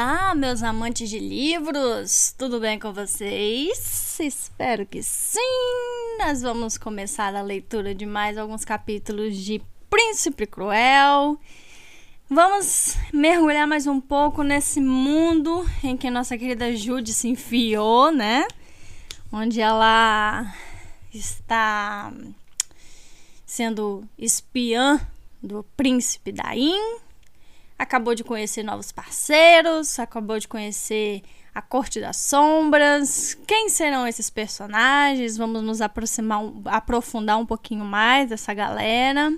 Olá, meus amantes de livros, tudo bem com vocês? Espero que sim! Nós vamos começar a leitura de mais alguns capítulos de Príncipe Cruel. Vamos mergulhar mais um pouco nesse mundo em que nossa querida Jude se enfiou, né? Onde ela está sendo espiã do príncipe Daim acabou de conhecer novos parceiros, acabou de conhecer a Corte das Sombras. Quem serão esses personagens? Vamos nos aproximar, aprofundar um pouquinho mais dessa galera.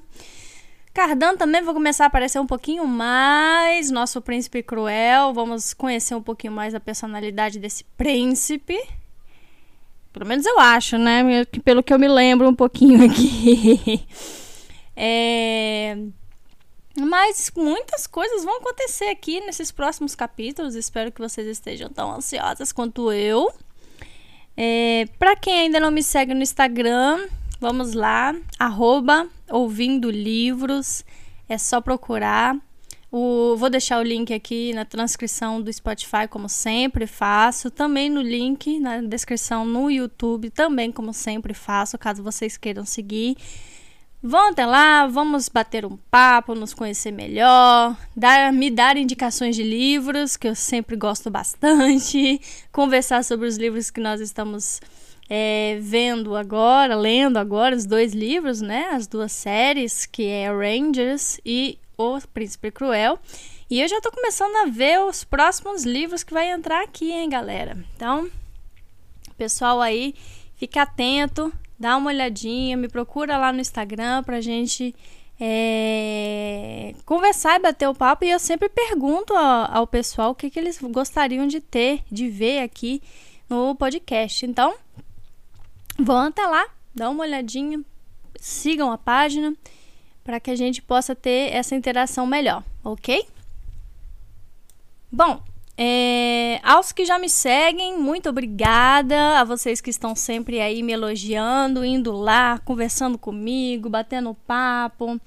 Cardan também vai começar a aparecer um pouquinho mais, nosso príncipe cruel. Vamos conhecer um pouquinho mais a personalidade desse príncipe. Pelo menos eu acho, né? Pelo que eu me lembro um pouquinho aqui. é... Mas muitas coisas vão acontecer aqui nesses próximos capítulos. Espero que vocês estejam tão ansiosas quanto eu. É, Para quem ainda não me segue no Instagram, vamos lá, arroba ouvindo livros. É só procurar. O, vou deixar o link aqui na transcrição do Spotify, como sempre faço. Também no link na descrição no YouTube, também como sempre faço, caso vocês queiram seguir. Vão até lá, vamos bater um papo, nos conhecer melhor, dar, me dar indicações de livros, que eu sempre gosto bastante, conversar sobre os livros que nós estamos é, vendo agora, lendo agora, os dois livros, né? As duas séries, que é Rangers e O Príncipe Cruel. E eu já tô começando a ver os próximos livros que vai entrar aqui, hein, galera? Então, pessoal aí, fica atento, dá uma olhadinha, me procura lá no Instagram pra gente é, conversar e bater o papo. E eu sempre pergunto ao, ao pessoal o que, que eles gostariam de ter, de ver aqui no podcast. Então, vão até lá, dá uma olhadinha, sigam a página para que a gente possa ter essa interação melhor, ok? Bom, é, aos que já me seguem, muito obrigada. A vocês que estão sempre aí me elogiando, indo lá, conversando comigo, batendo papo.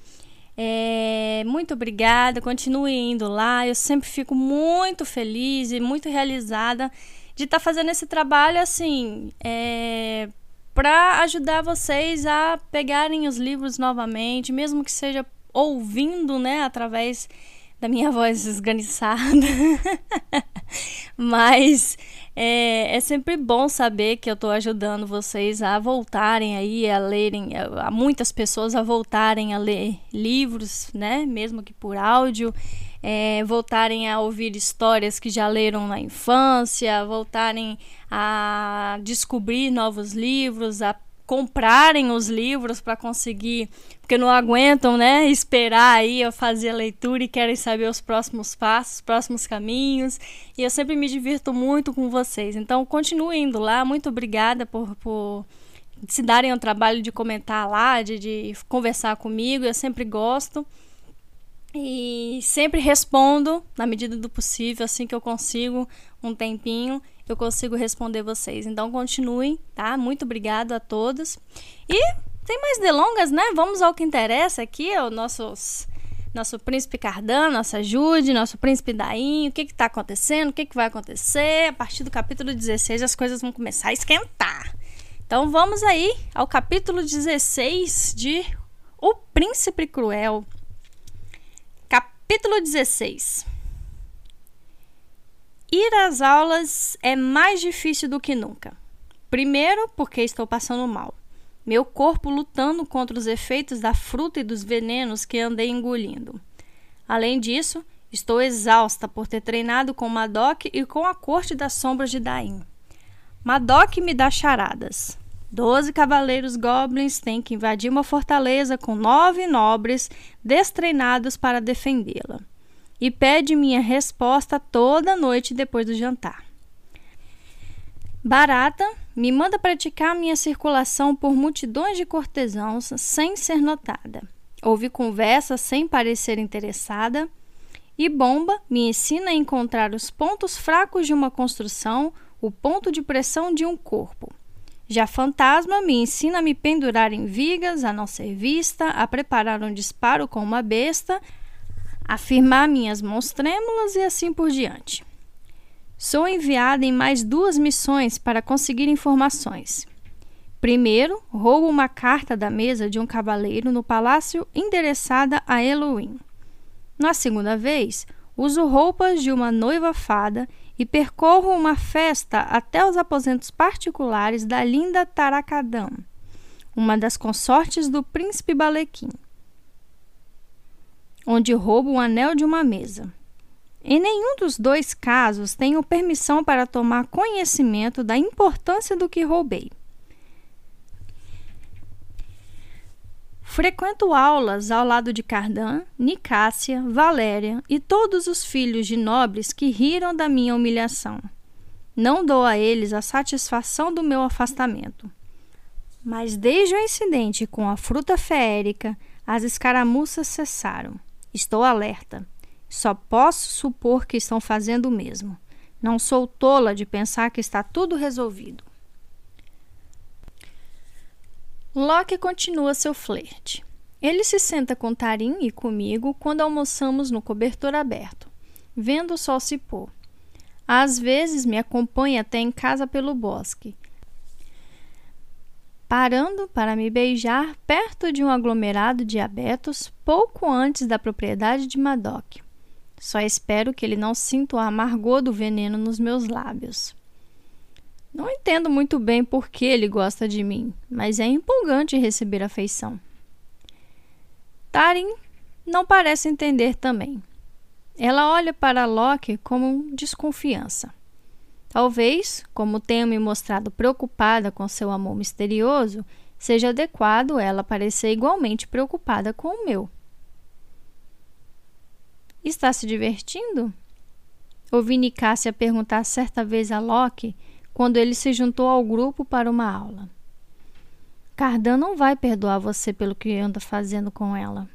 É, muito obrigada. Continue indo lá. Eu sempre fico muito feliz e muito realizada de estar tá fazendo esse trabalho assim. É, para ajudar vocês a pegarem os livros novamente, mesmo que seja ouvindo, né, através da minha voz esganiçada. Mas é, é, sempre bom saber que eu estou ajudando vocês a voltarem aí a lerem, a muitas pessoas a voltarem a ler livros, né? Mesmo que por áudio, é, voltarem a ouvir histórias que já leram na infância, voltarem a descobrir novos livros, a comprarem os livros para conseguir, porque não aguentam, né, esperar aí eu fazer a leitura e querem saber os próximos passos, os próximos caminhos. E eu sempre me divirto muito com vocês. Então, continue indo lá. Muito obrigada por, por se darem o trabalho de comentar lá, de, de conversar comigo. Eu sempre gosto. E sempre respondo na medida do possível, assim que eu consigo um tempinho eu consigo responder vocês. Então continuem, tá? Muito obrigado a todos. E sem mais delongas, né? Vamos ao que interessa aqui, é o nossos nosso príncipe Cardan, nossa Jude, nosso príncipe Daim, o que está acontecendo, o que, que vai acontecer. A partir do capítulo 16 as coisas vão começar a esquentar. Então vamos aí ao capítulo 16 de O Príncipe Cruel. Capítulo 16 Ir às aulas é mais difícil do que nunca. Primeiro, porque estou passando mal. Meu corpo lutando contra os efeitos da fruta e dos venenos que andei engolindo. Além disso, estou exausta por ter treinado com Madoc e com a corte das sombras de Daim. Madoc me dá charadas. Doze cavaleiros goblins têm que invadir uma fortaleza com nove nobres destreinados para defendê-la e pede minha resposta toda noite depois do jantar. Barata me manda praticar minha circulação por multidões de cortesãos sem ser notada. Ouve conversa sem parecer interessada. E Bomba me ensina a encontrar os pontos fracos de uma construção, o ponto de pressão de um corpo. Já Fantasma me ensina a me pendurar em vigas, a não ser vista, a preparar um disparo com uma besta, afirmar minhas mãos trêmulas e assim por diante. Sou enviada em mais duas missões para conseguir informações. Primeiro, roubo uma carta da mesa de um cavaleiro no palácio endereçada a Elohim. Na segunda vez, uso roupas de uma noiva fada e percorro uma festa até os aposentos particulares da linda Tarakadam, uma das consortes do príncipe Balequim, onde roubo um anel de uma mesa. Em nenhum dos dois casos tenho permissão para tomar conhecimento da importância do que roubei. Frequento aulas ao lado de Cardan, Nicácia, Valéria e todos os filhos de nobres que riram da minha humilhação. Não dou a eles a satisfação do meu afastamento. Mas desde o incidente com a fruta feérica, as escaramuças cessaram. Estou alerta. Só posso supor que estão fazendo o mesmo. Não sou tola de pensar que está tudo resolvido. Locke continua seu flerte. Ele se senta com Tarim e comigo quando almoçamos no cobertor aberto, vendo o sol se pôr. Às vezes me acompanha até em casa pelo bosque, parando para me beijar perto de um aglomerado de abetos pouco antes da propriedade de Madoc. Só espero que ele não sinta o amargor do veneno nos meus lábios. Não entendo muito bem por que ele gosta de mim, mas é empolgante receber afeição. Tarin não parece entender também. Ela olha para Loki com desconfiança. Talvez, como tenha me mostrado preocupada com seu amor misterioso, seja adequado ela parecer igualmente preocupada com o meu. Está se divertindo? Ouvi Nicásia perguntar certa vez a Loki quando ele se juntou ao grupo para uma aula. Cardan não vai perdoar você pelo que anda fazendo com ela.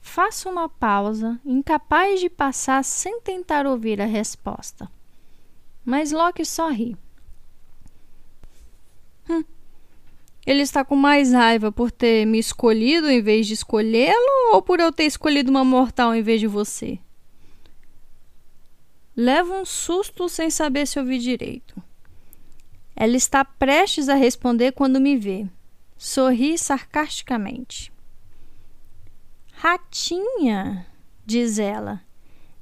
Faço uma pausa, incapaz de passar sem tentar ouvir a resposta. Mas Loki sorri. Hum. Ele está com mais raiva por ter me escolhido em vez de escolhê-lo ou por eu ter escolhido uma mortal em vez de você? Levo um susto sem saber se ouvi direito. Ela está prestes a responder quando me vê. Sorri sarcasticamente. Ratinha, diz ela.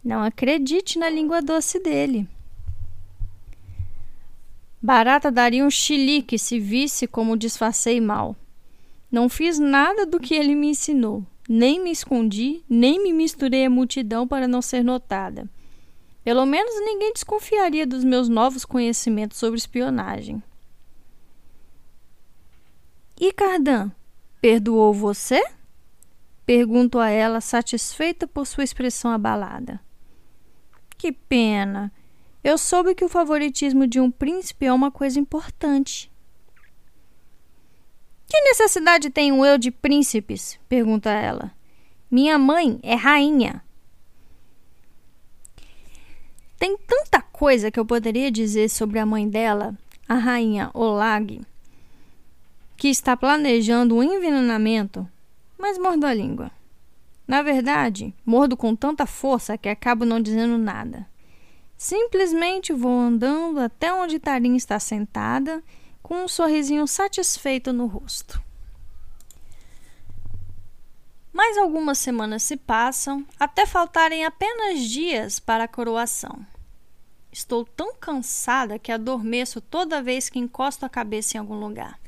Não acredite na língua doce dele. Barata daria um chilique se visse como disfarcei mal. Não fiz nada do que ele me ensinou. Nem me escondi, nem me misturei à multidão para não ser notada. Pelo menos ninguém desconfiaria dos meus novos conhecimentos sobre espionagem. E Cardan, perdoou você? Pergunto a ela, satisfeita por sua expressão abalada. Que pena. Eu soube que o favoritismo de um príncipe é uma coisa importante. Que necessidade tem eu de príncipes? pergunta ela. Minha mãe é rainha. Tem tanta coisa que eu poderia dizer sobre a mãe dela, a rainha Olag, que está planejando um envenenamento, mas mordo a língua. Na verdade, mordo com tanta força que acabo não dizendo nada. Simplesmente vou andando até onde Tarim está sentada, com um sorrisinho satisfeito no rosto. Mais algumas semanas se passam, até faltarem apenas dias para a coroação. Estou tão cansada que adormeço toda vez que encosto a cabeça em algum lugar.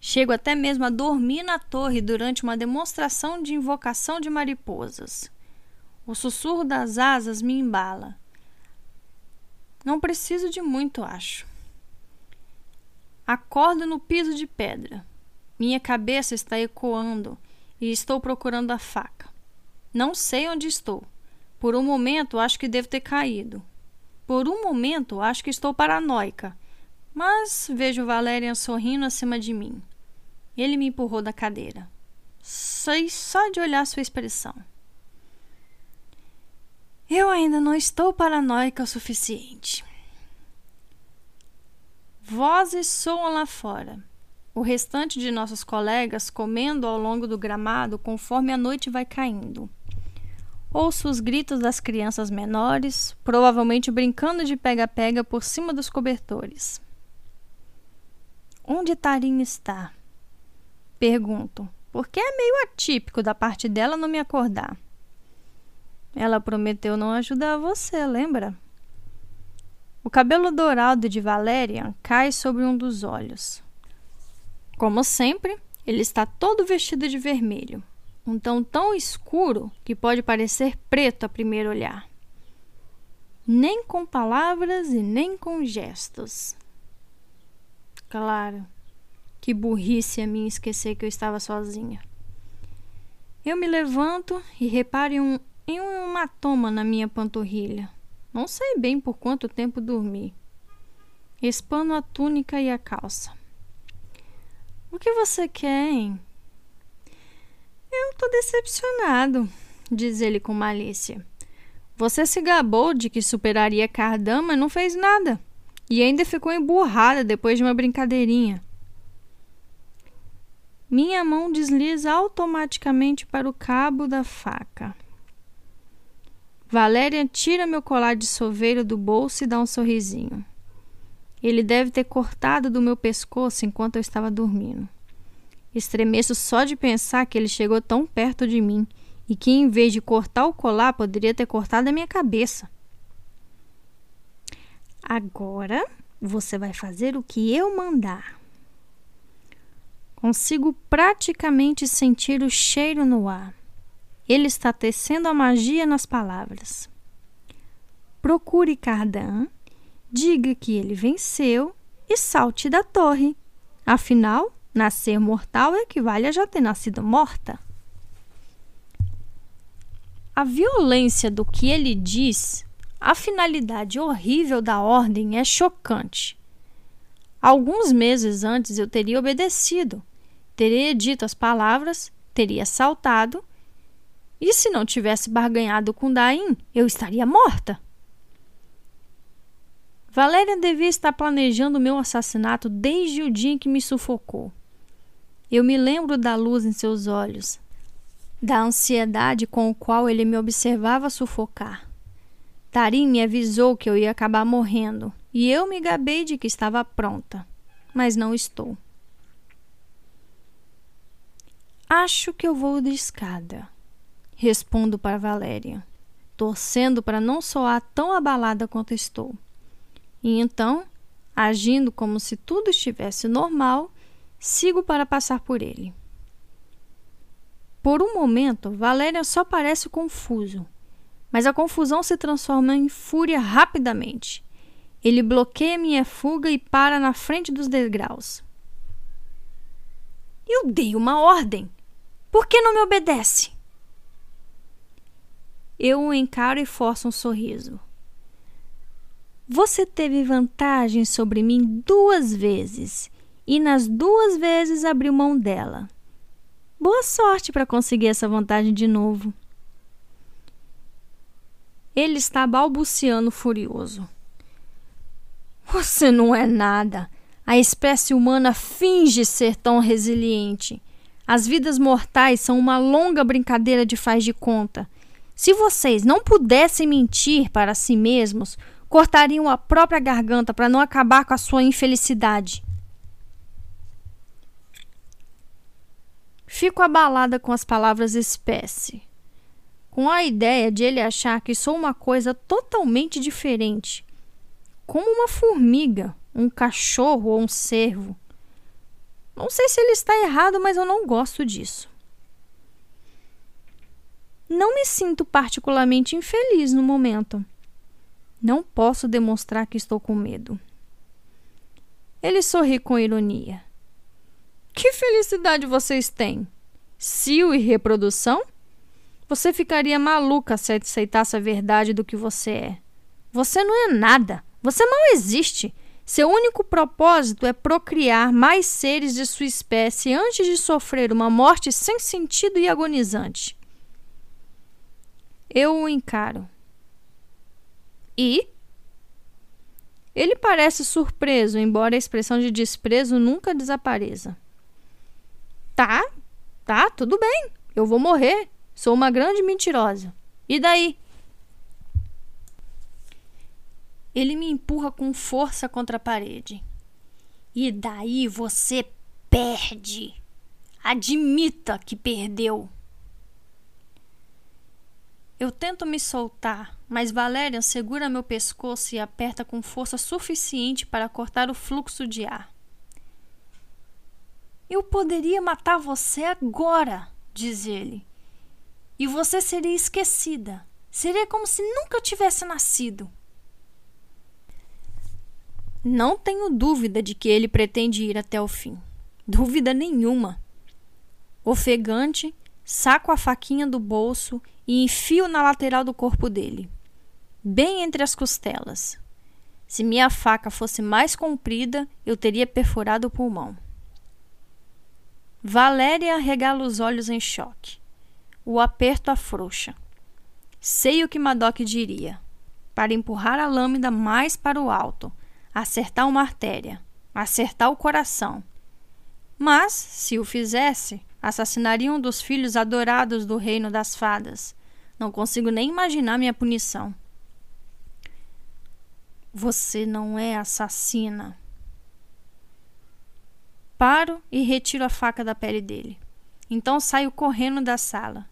Chego até mesmo a dormir na torre durante uma demonstração de invocação de mariposas. O sussurro das asas me embala. Não preciso de muito, acho. Acordo no piso de pedra. Minha cabeça está ecoando e estou procurando a faca. Não sei onde estou. Por um momento acho que devo ter caído. Por um momento, acho que estou paranoica, mas vejo Valerian sorrindo acima de mim. Ele me empurrou da cadeira. Sei só de olhar sua expressão. Eu ainda não estou paranoica o suficiente. Vozes soam lá fora. O restante de nossos colegas comendo ao longo do gramado conforme a noite vai caindo. Ouço os gritos das crianças menores, provavelmente brincando de pega-pega por cima dos cobertores. Onde Tarim está? Pergunto, porque é meio atípico da parte dela não me acordar. Ela prometeu não ajudar você, lembra? O cabelo dourado de Valerian cai sobre um dos olhos. Como sempre, ele está todo vestido de vermelho, um tom tão escuro que pode parecer preto a primeiro olhar. Nem com palavras e nem com gestos. Claro, que burrice a mim esquecer que eu estava sozinha. Eu me levanto e reparo em um, em um hematoma na minha panturrilha. Não sei bem por quanto tempo dormi. Espano a túnica e a calça. O que você quer, hein? Eu tô decepcionado, diz ele com malícia. Você se gabou de que superaria Cardan, mas não fez nada. E ainda ficou emburrada depois de uma brincadeirinha. Minha mão desliza automaticamente para o cabo da faca. Valéria tira meu colar de soveiro do bolso e dá um sorrisinho. Ele deve ter cortado do meu pescoço enquanto eu estava dormindo. Estremeço só de pensar que ele chegou tão perto de mim e que, em vez de cortar o colar, poderia ter cortado a minha cabeça. Agora você vai fazer o que eu mandar. Consigo praticamente sentir o cheiro no ar. Ele está tecendo a magia nas palavras. Procure Cardan diga que ele venceu e salte da torre. Afinal, nascer mortal equivale a já ter nascido morta. A violência do que ele diz, a finalidade horrível da ordem é chocante. Alguns meses antes eu teria obedecido, teria dito as palavras, teria saltado, e se não tivesse barganhado com Daim, eu estaria morta. Valéria devia estar planejando meu assassinato desde o dia em que me sufocou. Eu me lembro da luz em seus olhos, da ansiedade com o qual ele me observava sufocar. Tarim me avisou que eu ia acabar morrendo e eu me gabei de que estava pronta, mas não estou. Acho que eu vou de escada, respondo para Valéria, torcendo para não soar tão abalada quanto estou. E então, agindo como se tudo estivesse normal, sigo para passar por ele. Por um momento, Valéria só parece confuso, mas a confusão se transforma em fúria rapidamente. Ele bloqueia minha fuga e para na frente dos degraus. Eu dei uma ordem. Por que não me obedece? Eu o encaro e forço um sorriso. Você teve vantagem sobre mim duas vezes e nas duas vezes abriu mão dela. Boa sorte para conseguir essa vantagem de novo. Ele está balbuciando furioso. Você não é nada. A espécie humana finge ser tão resiliente. As vidas mortais são uma longa brincadeira de faz de conta. Se vocês não pudessem mentir para si mesmos, cortariam a própria garganta para não acabar com a sua infelicidade. Fico abalada com as palavras espécie, com a ideia de ele achar que sou uma coisa totalmente diferente, como uma formiga, um cachorro ou um cervo. Não sei se ele está errado, mas eu não gosto disso. Não me sinto particularmente infeliz no momento. Não posso demonstrar que estou com medo. Ele sorri com ironia. Que felicidade vocês têm? Cio e reprodução? Você ficaria maluca se aceitasse a verdade do que você é. Você não é nada. Você não existe. Seu único propósito é procriar mais seres de sua espécie antes de sofrer uma morte sem sentido e agonizante. Eu o encaro. E? Ele parece surpreso, embora a expressão de desprezo nunca desapareça. Tá, tá, tudo bem. Eu vou morrer. Sou uma grande mentirosa. E daí? Ele me empurra com força contra a parede. E daí você perde. Admita que perdeu. Eu tento me soltar, mas Valéria segura meu pescoço e aperta com força suficiente para cortar o fluxo de ar. Eu poderia matar você agora, diz ele. E você seria esquecida. Seria como se nunca tivesse nascido. Não tenho dúvida de que ele pretende ir até o fim. Dúvida nenhuma. Ofegante, saco a faquinha do bolso e enfio na lateral do corpo dele, bem entre as costelas. Se minha faca fosse mais comprida, eu teria perfurado o pulmão. Valéria regala os olhos em choque. O aperto afrouxa. Sei o que Madoc diria. Para empurrar a lâmina mais para o alto, acertar uma artéria, acertar o coração. Mas, se o fizesse, assassinaria um dos filhos adorados do reino das fadas. Não consigo nem imaginar minha punição. Você não é assassina. Paro e retiro a faca da pele dele. Então saio correndo da sala.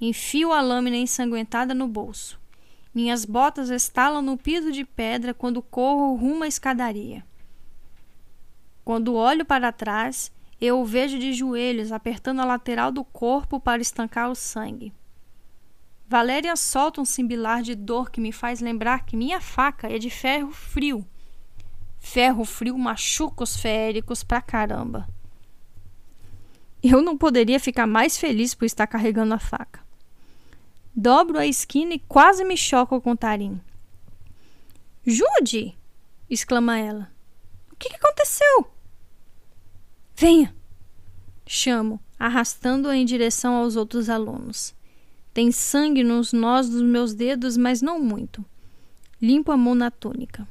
Enfio a lâmina ensanguentada no bolso. Minhas botas estalam no piso de pedra quando corro rumo à escadaria. Quando olho para trás, eu o vejo de joelhos, apertando a lateral do corpo para estancar o sangue. Valéria solta um simbilar de dor que me faz lembrar que minha faca é de ferro frio. Ferro frio machuca os féricos pra caramba. Eu não poderia ficar mais feliz por estar carregando a faca. Dobro a esquina e quase me choco com Tarim. Jude! exclama ela. O que aconteceu? Venha! Chamo, arrastando-a em direção aos outros alunos. Tem sangue nos nós dos meus dedos, mas não muito. Limpo a mão na túnica.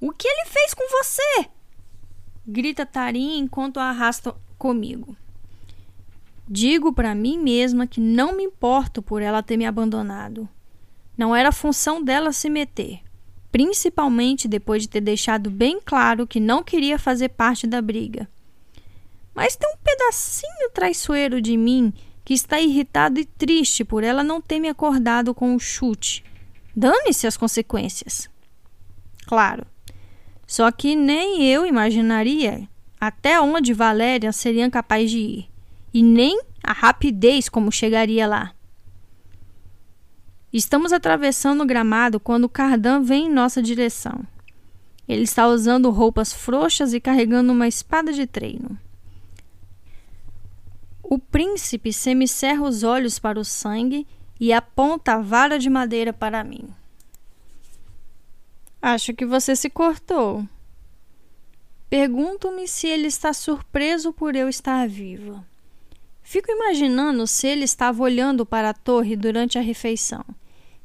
O que ele fez com você? Grita Tarim enquanto a arrasta comigo. Digo para mim mesma que não me importo por ela ter me abandonado. Não era função dela se meter, principalmente depois de ter deixado bem claro que não queria fazer parte da briga. Mas tem um pedacinho traiçoeiro de mim que está irritado e triste por ela não ter me acordado com o chute. Dane-se as consequências. Claro. Só que nem eu imaginaria até onde Valéria seria capaz de ir e nem a rapidez como chegaria lá. Estamos atravessando o gramado quando Cardan vem em nossa direção. Ele está usando roupas frouxas e carregando uma espada de treino. O príncipe semicerra os olhos para o sangue e aponta a vara de madeira para mim. Acho que você se cortou. Pergunto-me se ele está surpreso por eu estar viva. Fico imaginando se ele estava olhando para a torre durante a refeição,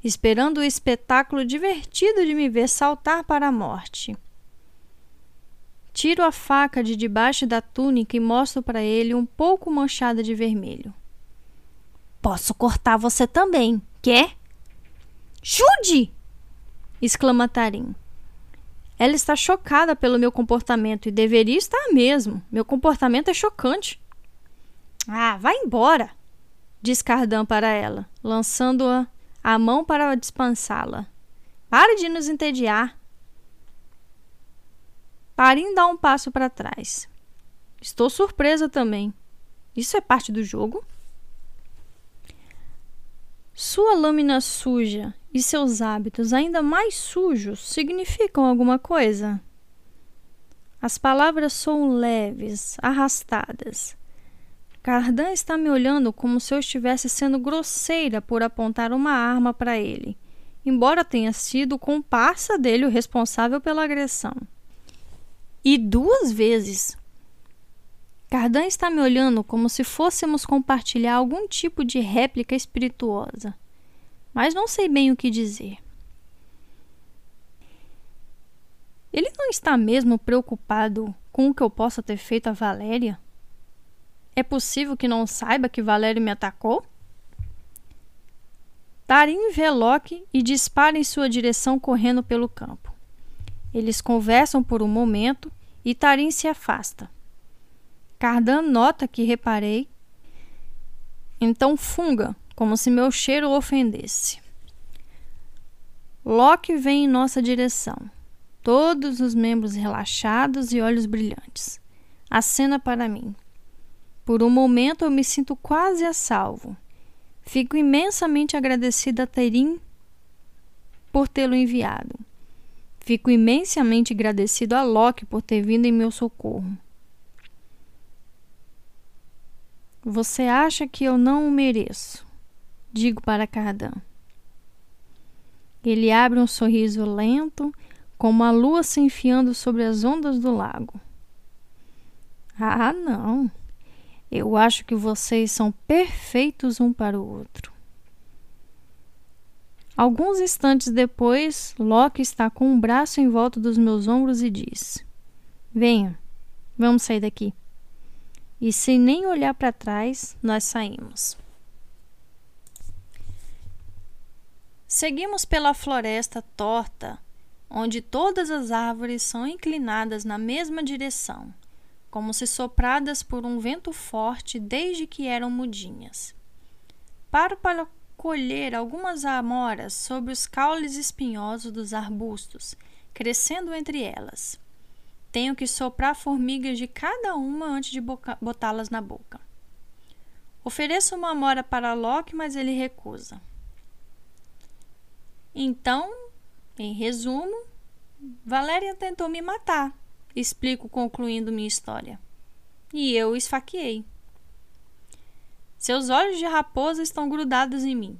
esperando o espetáculo divertido de me ver saltar para a morte. Tiro a faca de debaixo da túnica e mostro para ele um pouco manchada de vermelho. Posso cortar você também, quer? Jude! exclama Tarim. Ela está chocada pelo meu comportamento e deveria estar mesmo. Meu comportamento é chocante. Ah, vai embora, diz Cardan para ela, lançando-a a mão para dispensá-la. Pare de nos entediar. Parim dá um passo para trás. Estou surpresa também. Isso é parte do jogo? Sua lâmina suja e seus hábitos ainda mais sujos significam alguma coisa? As palavras soam leves, arrastadas. Cardan está me olhando como se eu estivesse sendo grosseira por apontar uma arma para ele, embora tenha sido o comparsa dele o responsável pela agressão. E duas vezes. Cardan está me olhando como se fôssemos compartilhar algum tipo de réplica espirituosa, mas não sei bem o que dizer. Ele não está mesmo preocupado com o que eu possa ter feito a Valéria? É possível que não saiba que Valério me atacou? Tarim vê Loki e dispara em sua direção correndo pelo campo. Eles conversam por um momento e Tarim se afasta. Cardan nota que reparei, então funga, como se meu cheiro o ofendesse. Loki vem em nossa direção, todos os membros relaxados e olhos brilhantes. Acena para mim. Por um momento eu me sinto quase a salvo. Fico imensamente agradecida a Terim por tê-lo enviado. Fico imensamente agradecido a Loki por ter vindo em meu socorro. Você acha que eu não o mereço? Digo para Cardan. Ele abre um sorriso lento, como a lua se enfiando sobre as ondas do lago. Ah, não. Eu acho que vocês são perfeitos um para o outro. Alguns instantes depois, Loki está com um braço em volta dos meus ombros e diz: Venha, vamos sair daqui. E sem nem olhar para trás, nós saímos. Seguimos pela floresta torta, onde todas as árvores são inclinadas na mesma direção como se sopradas por um vento forte desde que eram mudinhas. Paro para colher algumas amoras sobre os caules espinhosos dos arbustos, crescendo entre elas. Tenho que soprar formigas de cada uma antes de botá-las na boca. Ofereço uma amora para Loki, mas ele recusa. Então, em resumo, Valéria tentou me matar, explico concluindo minha história. E eu esfaqueei. Seus olhos de raposa estão grudados em mim.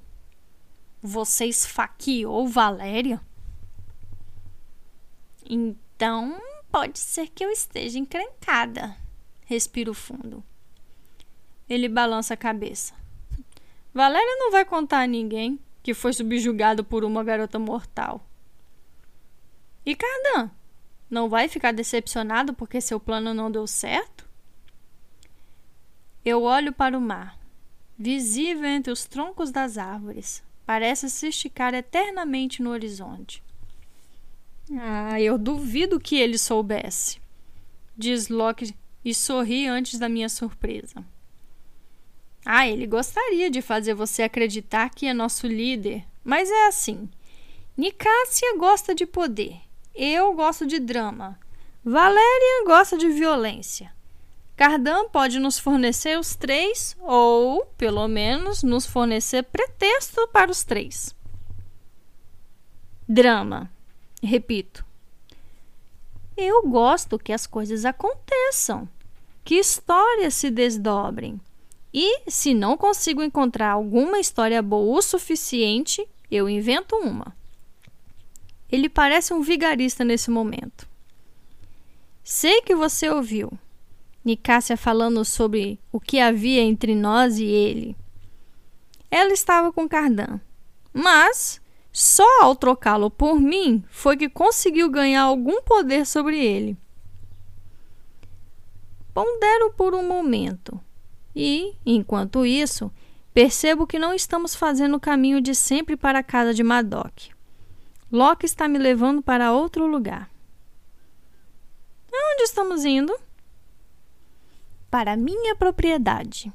Você esfaqueou Valéria? Então, pode ser que eu esteja encrencada. Respiro fundo. Ele balança a cabeça. Valéria não vai contar a ninguém que foi subjugado por uma garota mortal. E Cardan? Não vai ficar decepcionado porque seu plano não deu certo? Eu olho para o mar, visível entre os troncos das árvores. Parece se esticar eternamente no horizonte. Ah, eu duvido que ele soubesse, diz Loki e sorri antes da minha surpresa. Ah, ele gostaria de fazer você acreditar que é nosso líder, mas é assim. Nicásia gosta de poder eu gosto de drama. Valéria gosta de violência. Cardan pode nos fornecer os três, ou, pelo menos, nos fornecer pretexto para os três. Drama. Repito. Eu gosto que as coisas aconteçam, que histórias se desdobrem. E, se não consigo encontrar alguma história boa o suficiente, eu invento uma. Ele parece um vigarista nesse momento. Sei que você ouviu Nicásia falando sobre o que havia entre nós e ele. Ela estava com Cardan, mas só ao trocá-lo por mim foi que conseguiu ganhar algum poder sobre ele. Pondero por um momento e, enquanto isso, percebo que não estamos fazendo o caminho de sempre para a casa de Madoc. Loki está me levando para outro lugar. Aonde estamos indo? Para minha propriedade,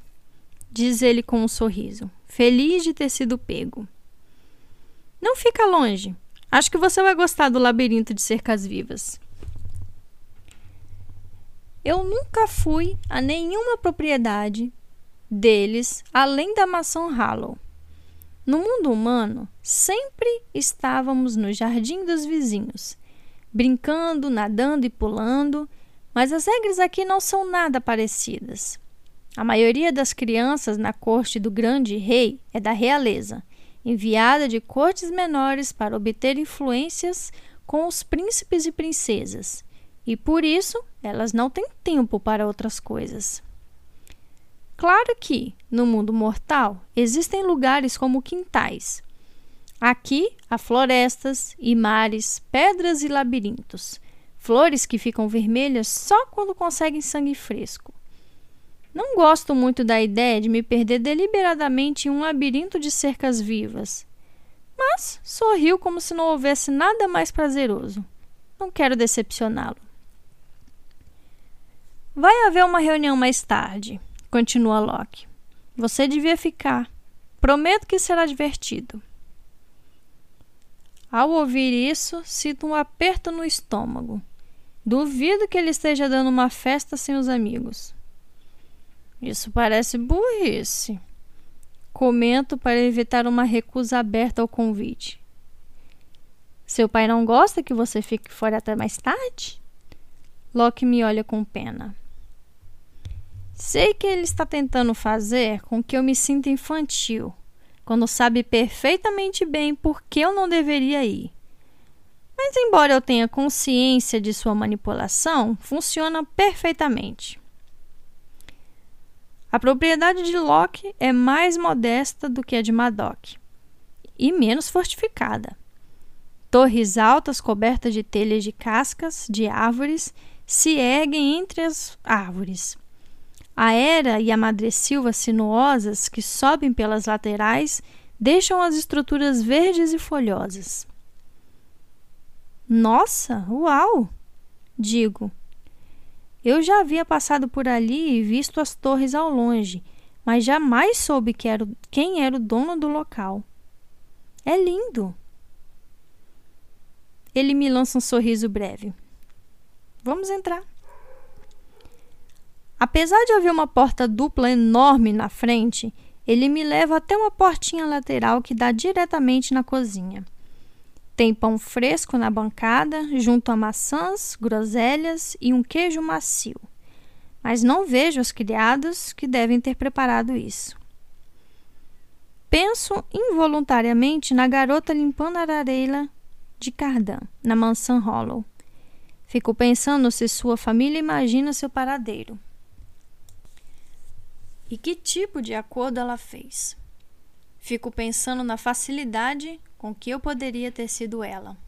diz ele com um sorriso, feliz de ter sido pego. Não fica longe. Acho que você vai gostar do labirinto de cercas vivas. Eu nunca fui a nenhuma propriedade deles além da maçã Hollow. No mundo humano, sempre estávamos no jardim dos vizinhos, brincando, nadando e pulando, mas as regras aqui não são nada parecidas. A maioria das crianças na corte do grande rei é da realeza, enviada de cortes menores para obter influências com os príncipes e princesas, e por isso elas não têm tempo para outras coisas. Claro que, no mundo mortal, existem lugares como quintais. Aqui há florestas e mares, pedras e labirintos, flores que ficam vermelhas só quando conseguem sangue fresco. Não gosto muito da ideia de me perder deliberadamente em um labirinto de cercas vivas. mas sorriu como se não houvesse nada mais prazeroso. Não quero decepcioná-lo. Vai haver uma reunião mais tarde, continua Locke. Você devia ficar. Prometo que será divertido. Ao ouvir isso, sinto um aperto no estômago. Duvido que ele esteja dando uma festa sem os amigos. Isso parece burrice. Comento para evitar uma recusa aberta ao convite. Seu pai não gosta que você fique fora até mais tarde? Locke me olha com pena. Sei que ele está tentando fazer com que eu me sinta infantil, quando sabe perfeitamente bem por que eu não deveria ir. Mas, embora eu tenha consciência de sua manipulação, funciona perfeitamente. A propriedade de Locke é mais modesta do que a de Madoc e menos fortificada. Torres altas cobertas de telhas de cascas de árvores se erguem entre as árvores. A era e a madressilva sinuosas que sobem pelas laterais deixam as estruturas verdes e folhosas. Nossa, uau! Digo, eu já havia passado por ali e visto as torres ao longe, mas jamais soube que era, quem era o dono do local. É lindo. Ele me lança um sorriso breve. Vamos entrar. Apesar de haver uma porta dupla enorme na frente, ele me leva até uma portinha lateral que dá diretamente na cozinha. Tem pão fresco na bancada, junto a maçãs, groselhas e um queijo macio. Mas não vejo os criados que devem ter preparado isso. Penso involuntariamente na garota limpando a areia de Cardan, na mansão Hollow. Fico pensando se sua família imagina seu paradeiro. E que tipo de acordo ela fez? Fico pensando na facilidade com que eu poderia ter sido ela.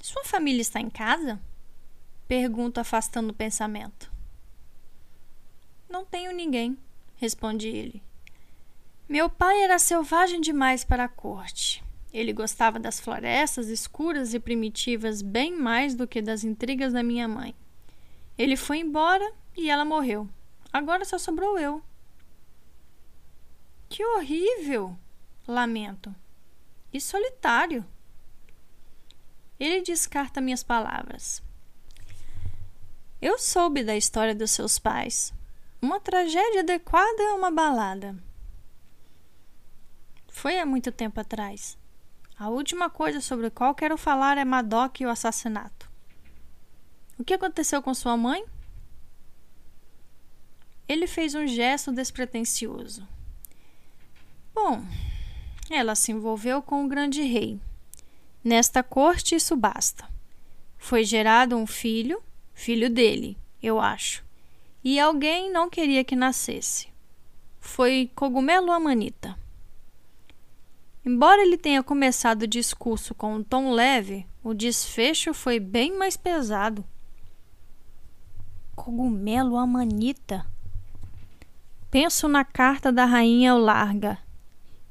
Sua família está em casa? Pergunto, afastando o pensamento. Não tenho ninguém, responde ele. Meu pai era selvagem demais para a corte. Ele gostava das florestas escuras e primitivas bem mais do que das intrigas da minha mãe. Ele foi embora e ela morreu. Agora só sobrou eu. Que horrível! Lamento. E solitário. Ele descarta minhas palavras. Eu soube da história dos seus pais. Uma tragédia adequada a uma balada. Foi há muito tempo atrás. A última coisa sobre a qual quero falar é Madoc e o assassinato. O que aconteceu com sua mãe? Ele fez um gesto despretensioso. Bom, ela se envolveu com o grande rei. Nesta corte, isso basta. Foi gerado um filho, filho dele, eu acho, e alguém não queria que nascesse. Foi Cogumelo Amanita. Embora ele tenha começado o discurso com um tom leve, o desfecho foi bem mais pesado. Cogumelo Amanita. Penso na carta da rainha Larga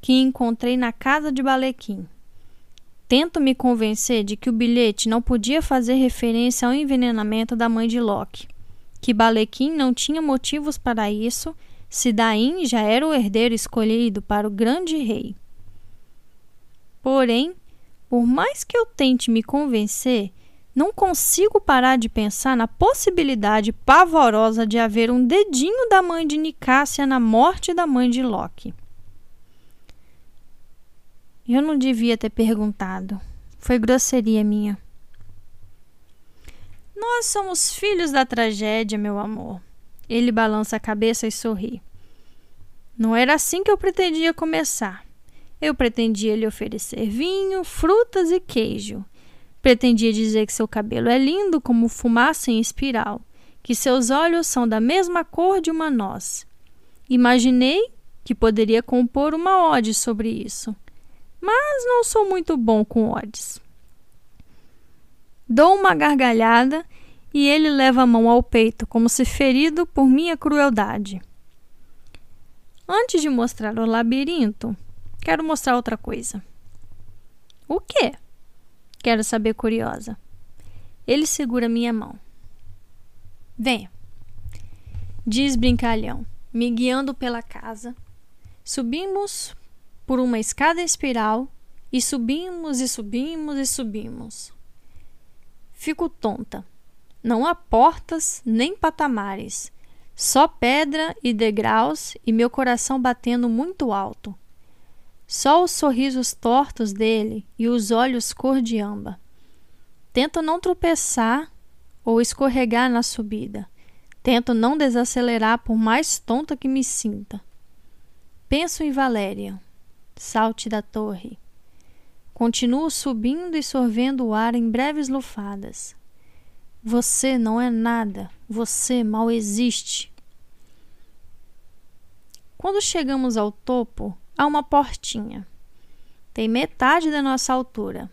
que encontrei na casa de Balequim. Tento me convencer de que o bilhete não podia fazer referência ao envenenamento da mãe de Locke, que Balequim não tinha motivos para isso, se Daim já era o herdeiro escolhido para o grande rei. Porém, por mais que eu tente me convencer, não consigo parar de pensar na possibilidade pavorosa de haver um dedinho da mãe de Nicásia na morte da mãe de Locke. Eu não devia ter perguntado. Foi grosseria minha. Nós somos filhos da tragédia, meu amor. Ele balança a cabeça e sorri. Não era assim que eu pretendia começar. Eu pretendia lhe oferecer vinho, frutas e queijo. Pretendia dizer que seu cabelo é lindo como fumaça em espiral, que seus olhos são da mesma cor de uma noz. Imaginei que poderia compor uma ode sobre isso mas não sou muito bom com odds. Dou uma gargalhada e ele leva a mão ao peito, como se ferido por minha crueldade. Antes de mostrar o labirinto, Quero mostrar outra coisa. O quê? Quero saber, curiosa. Ele segura minha mão. Venha, diz brincalhão, me guiando pela casa. Subimos por uma escada espiral e subimos e subimos e subimos. Fico tonta. Não há portas nem patamares, só pedra e degraus e meu coração batendo muito alto. Só os sorrisos tortos dele e os olhos cor de amba. Tento não tropeçar ou escorregar na subida. Tento não desacelerar por mais tonta que me sinta. Penso em Valéria, salte da torre. Continuo subindo e sorvendo o ar em breves lufadas. Você não é nada, você mal existe. Quando chegamos ao topo, há uma portinha. Tem metade da nossa altura.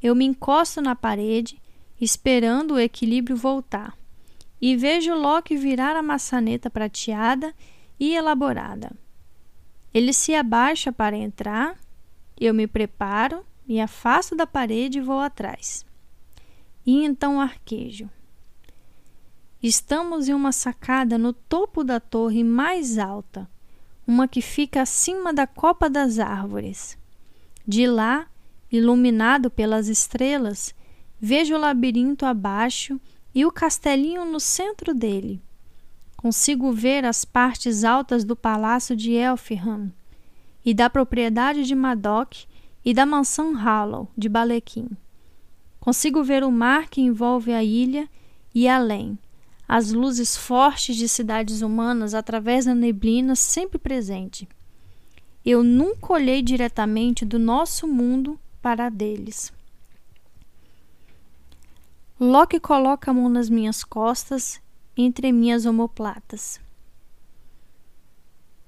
Eu me encosto na parede, esperando o equilíbrio voltar, e vejo Loki virar a maçaneta prateada e elaborada. Ele se abaixa para entrar, eu me preparo, me afasto da parede e vou atrás. E então arquejo. Estamos em uma sacada no topo da torre mais alta uma que fica acima da copa das árvores. De lá, iluminado pelas estrelas, vejo o labirinto abaixo e o castelinho no centro dele. Consigo ver as partes altas do palácio de Elfham e da propriedade de Madoc e da mansão Hallow de Balequim. Consigo ver o mar que envolve a ilha e além, as luzes fortes de cidades humanas através da neblina sempre presente. Eu nunca olhei diretamente do nosso mundo para a deles. Loki coloca a mão nas minhas costas, entre minhas omoplatas.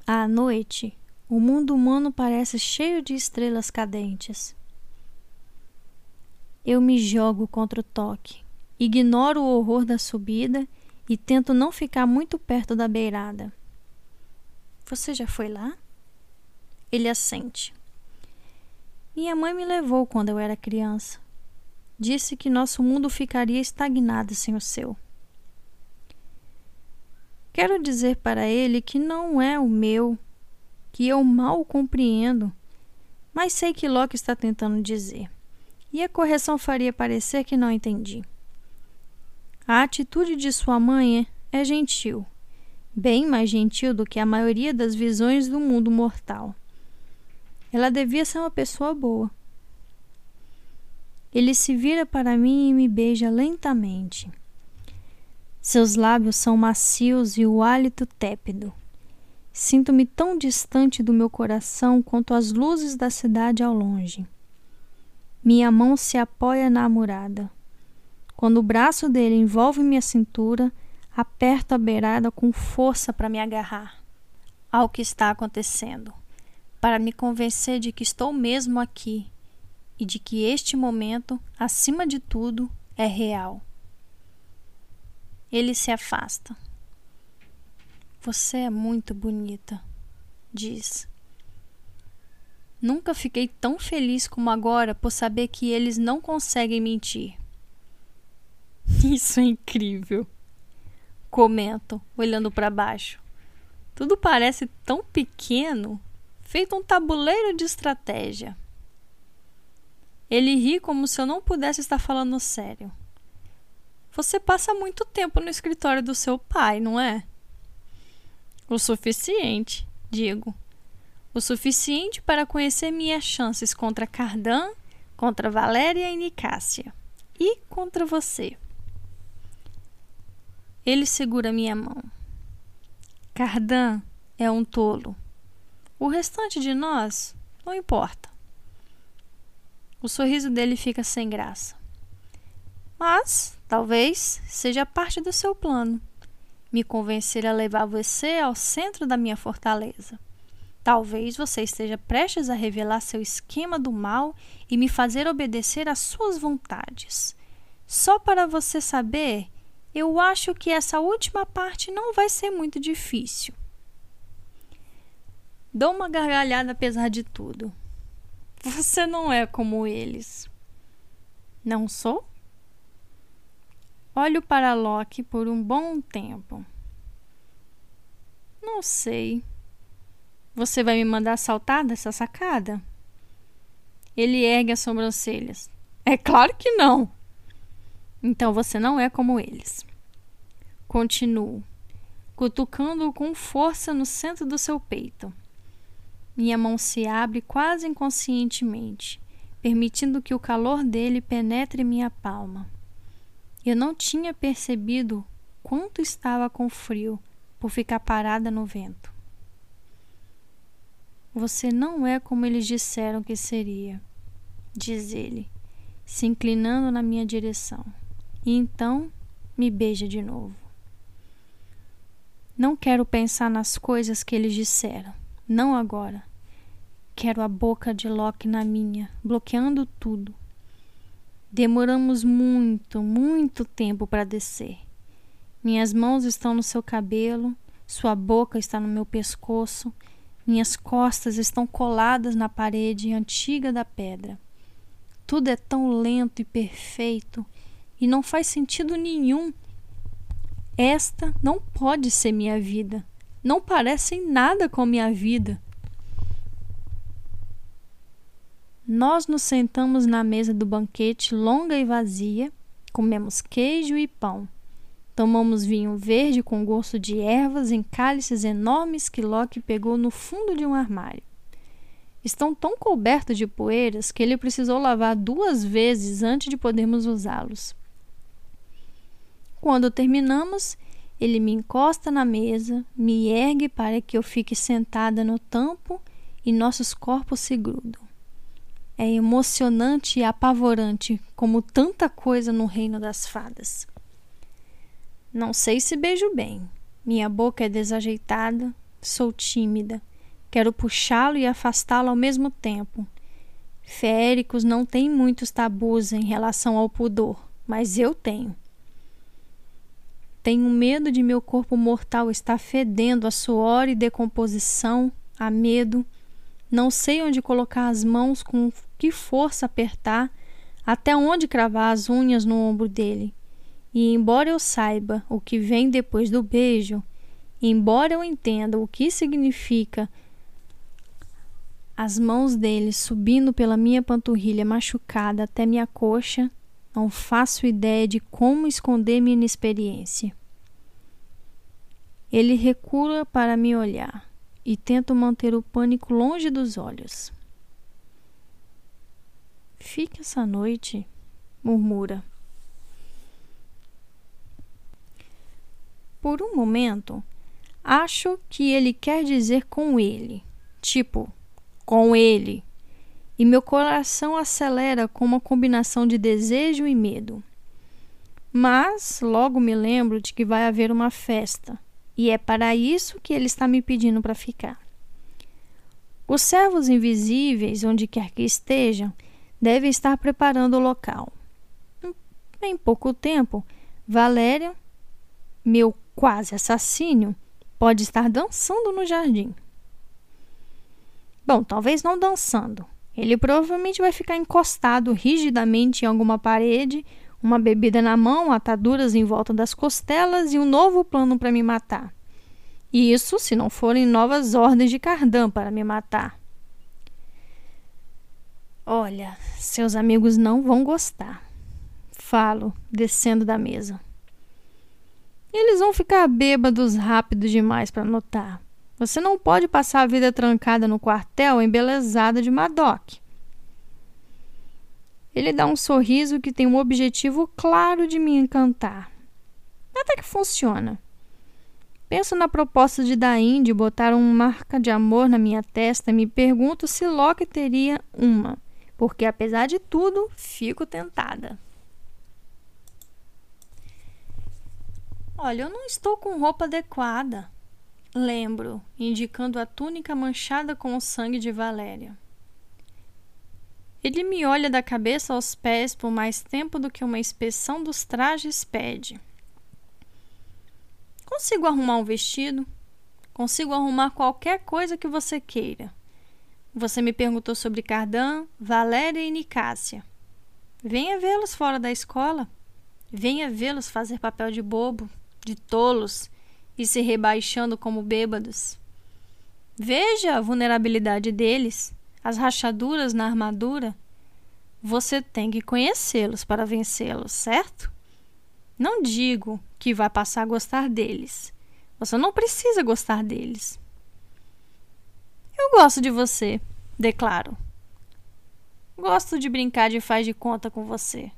À noite, o mundo humano parece cheio de estrelas cadentes. Eu me jogo contra o toque, ignoro o horror da subida e tento não ficar muito perto da beirada. Você já foi lá? Ele assente. Minha mãe me levou quando eu era criança. Disse que nosso mundo ficaria estagnado sem o seu. Quero dizer para ele que não é o meu, que eu mal compreendo, mas sei que Locke está tentando dizer. E a correção faria parecer que não entendi. A atitude de sua mãe é gentil, bem mais gentil do que a maioria das visões do mundo mortal. Ela devia ser uma pessoa boa. Ele se vira para mim e me beija lentamente. Seus lábios são macios e o hálito tépido. Sinto-me tão distante do meu coração quanto as luzes da cidade ao longe. Minha mão se apoia na murada. Quando o braço dele envolve minha cintura, aperto a beirada com força para me agarrar ao que está acontecendo, para me convencer de que estou mesmo aqui e de que este momento, acima de tudo, é real. Ele se afasta. Você é muito bonita, diz. Nunca fiquei tão feliz como agora por saber que eles não conseguem mentir. Isso é incrível. Comento, olhando para baixo. Tudo parece tão pequeno, feito um tabuleiro de estratégia. Ele ri como se eu não pudesse estar falando sério. Você passa muito tempo no escritório do seu pai, não é? O suficiente, digo. O suficiente para conhecer minhas chances contra Cardan, contra Valéria e Nicásia. E contra você. Ele segura minha mão. Cardan é um tolo. O restante de nós não importa. O sorriso dele fica sem graça. Mas talvez seja parte do seu plano me convencer a levar você ao centro da minha fortaleza. Talvez você esteja prestes a revelar seu esquema do mal e me fazer obedecer às suas vontades. Só para você saber eu acho que essa última parte não vai ser muito difícil. Dou uma gargalhada apesar de tudo. Você não é como eles. Não sou? Olho para Loki por um bom tempo. Não sei. Você vai me mandar saltar dessa sacada? Ele ergue as sobrancelhas. É claro que não. Então você não é como eles. Continuo, cutucando-o com força no centro do seu peito. Minha mão se abre quase inconscientemente, permitindo que o calor dele penetre minha palma. Eu não tinha percebido quanto estava com frio por ficar parada no vento. Você não é como eles disseram que seria, diz ele, se inclinando na minha direção. E então me beija de novo. Não quero pensar nas coisas que eles disseram, não agora. Quero a boca de Loki na minha, bloqueando tudo. Demoramos muito, muito tempo para descer. Minhas mãos estão no seu cabelo, sua boca está no meu pescoço, minhas costas estão coladas na parede antiga da pedra. Tudo é tão lento e perfeito e não faz sentido nenhum. Esta não pode ser minha vida. Não parece em nada com minha vida. Nós nos sentamos na mesa do banquete longa e vazia, comemos queijo e pão. Tomamos vinho verde com gosto de ervas em cálices enormes que Loki pegou no fundo de um armário. Estão tão cobertos de poeiras que ele precisou lavar duas vezes antes de podermos usá-los. Quando terminamos, ele me encosta na mesa, me ergue para que eu fique sentada no tampo e nossos corpos se grudam. É emocionante e apavorante como tanta coisa no reino das fadas. Não sei se beijo bem. Minha boca é desajeitada, sou tímida. Quero puxá-lo e afastá-lo ao mesmo tempo. Féricos não têm muitos tabus em relação ao pudor, mas eu tenho. Tenho medo de meu corpo mortal estar fedendo a suor e decomposição, a medo. Não sei onde colocar as mãos com que força apertar, até onde cravar as unhas no ombro dele. E embora eu saiba o que vem depois do beijo, embora eu entenda o que significa as mãos dele subindo pela minha panturrilha machucada até minha coxa, não faço ideia de como esconder minha inexperiência. Ele recua para me olhar e tento manter o pânico longe dos olhos. Fique essa noite, murmura. Por um momento, acho que ele quer dizer com ele, tipo, com ele, e meu coração acelera com uma combinação de desejo e medo. Mas logo me lembro de que vai haver uma festa, e é para isso que ele está me pedindo para ficar. Os servos invisíveis, onde quer que estejam, deve estar preparando o local. Em pouco tempo, Valéria, meu quase assassino, pode estar dançando no jardim. Bom, talvez não dançando. Ele provavelmente vai ficar encostado rigidamente em alguma parede, uma bebida na mão, ataduras em volta das costelas e um novo plano para me matar. Isso se não forem novas ordens de Cardan para me matar. Olha, seus amigos não vão gostar. Falo, descendo da mesa. Eles vão ficar bêbados rápido demais para notar. Você não pode passar a vida trancada no quartel embelezada de Madoc. Ele dá um sorriso que tem um objetivo claro de me encantar. Até que funciona. Penso na proposta de Dain de botar uma marca de amor na minha testa e me pergunto se Loki teria uma porque apesar de tudo, fico tentada. Olha, eu não estou com roupa adequada. Lembro, indicando a túnica manchada com o sangue de Valéria. Ele me olha da cabeça aos pés por mais tempo do que uma inspeção dos trajes pede. Consigo arrumar um vestido? consigo arrumar qualquer coisa que você queira. Você me perguntou sobre Cardan, Valéria e Nicásia. Venha vê-los fora da escola. Venha vê-los fazer papel de bobo, de tolos e se rebaixando como bêbados. Veja a vulnerabilidade deles, as rachaduras na armadura. Você tem que conhecê-los para vencê-los, certo? Não digo que vai passar a gostar deles. Você não precisa gostar deles. Eu gosto de você, declaro. Gosto de brincar de faz de conta com você.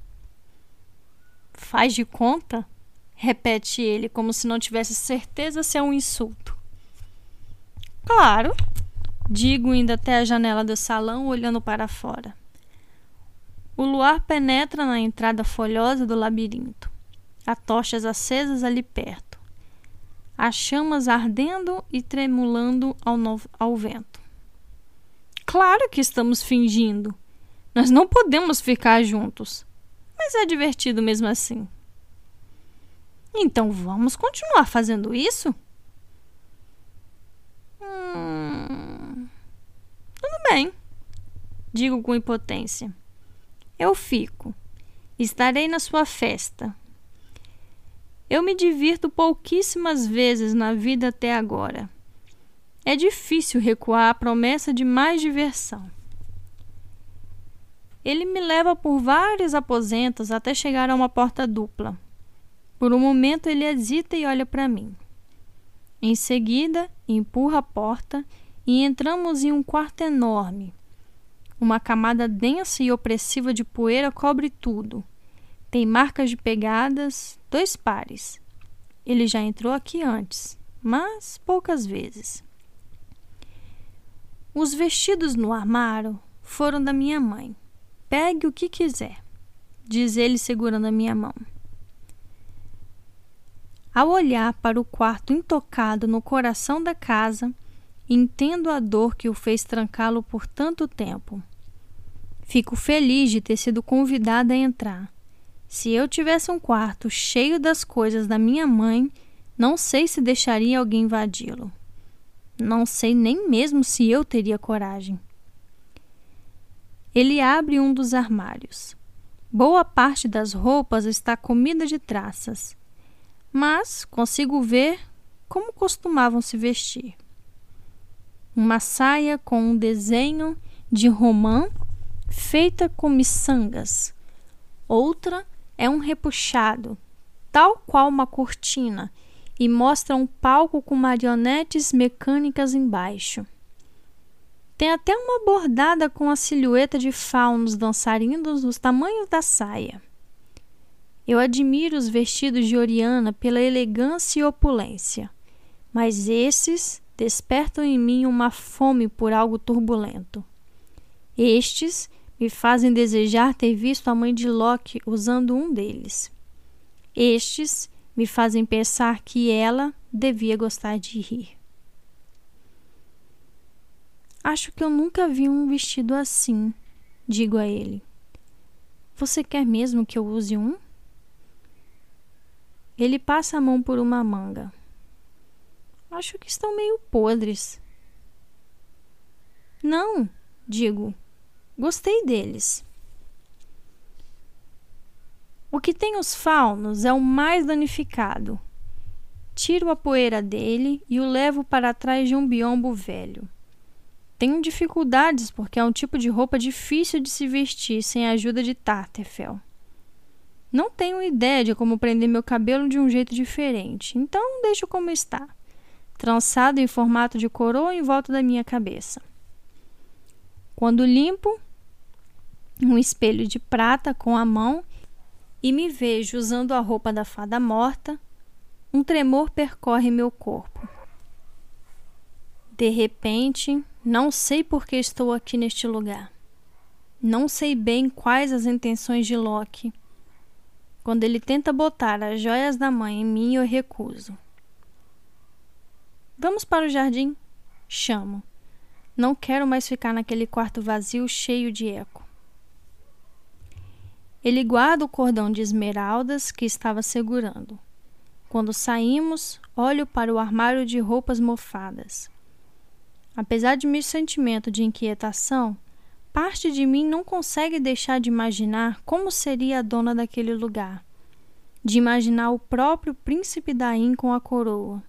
Faz de conta? Repete ele, como se não tivesse certeza se é um insulto. Claro, digo indo até a janela do salão, olhando para fora. O luar penetra na entrada folhosa do labirinto. Há tochas acesas ali perto. As chamas ardendo e tremulando ao, no... ao vento. Claro que estamos fingindo. Nós não podemos ficar juntos. Mas é divertido mesmo assim. Então vamos continuar fazendo isso? Hum... Tudo bem, digo com impotência. Eu fico. Estarei na sua festa. Eu me divirto pouquíssimas vezes na vida até agora. É difícil recuar à promessa de mais diversão. Ele me leva por vários aposentos até chegar a uma porta dupla. Por um momento ele hesita e olha para mim. Em seguida, empurra a porta e entramos em um quarto enorme. Uma camada densa e opressiva de poeira cobre tudo. Tem marcas de pegadas, dois pares. Ele já entrou aqui antes, mas poucas vezes. Os vestidos no armário foram da minha mãe. Pegue o que quiser, diz ele segurando a minha mão. Ao olhar para o quarto intocado no coração da casa, entendo a dor que o fez trancá-lo por tanto tempo. Fico feliz de ter sido convidada a entrar. Se eu tivesse um quarto cheio das coisas da minha mãe, não sei se deixaria alguém invadi-lo. Não sei nem mesmo se eu teria coragem. Ele abre um dos armários. Boa parte das roupas está comida de traças, mas consigo ver como costumavam se vestir. Uma saia com um desenho de romã feita com miçangas. Outra é um repuxado, tal qual uma cortina, e mostra um palco com marionetes mecânicas embaixo. Tem até uma bordada com a silhueta de faunos dançarinos nos tamanhos da saia. Eu admiro os vestidos de Oriana pela elegância e opulência, mas esses despertam em mim uma fome por algo turbulento. Estes me fazem desejar ter visto a mãe de Loki usando um deles. Estes me fazem pensar que ela devia gostar de rir. Acho que eu nunca vi um vestido assim, digo a ele. Você quer mesmo que eu use um? Ele passa a mão por uma manga. Acho que estão meio podres. Não, digo. Gostei deles. O que tem os faunos é o mais danificado. Tiro a poeira dele e o levo para trás de um biombo velho. Tenho dificuldades porque é um tipo de roupa difícil de se vestir sem a ajuda de Tartefel. Não tenho ideia de como prender meu cabelo de um jeito diferente, então deixo como está, trançado em formato de coroa em volta da minha cabeça. Quando limpo, um espelho de prata com a mão e me vejo usando a roupa da fada morta, um tremor percorre meu corpo. De repente, não sei por que estou aqui neste lugar. Não sei bem quais as intenções de Loki. Quando ele tenta botar as joias da mãe em mim, eu recuso. Vamos para o jardim? Chamo. Não quero mais ficar naquele quarto vazio cheio de eco. Ele guarda o cordão de esmeraldas que estava segurando. Quando saímos, olho para o armário de roupas mofadas. Apesar de meu sentimento de inquietação, parte de mim não consegue deixar de imaginar como seria a dona daquele lugar, de imaginar o próprio príncipe Daim com a coroa,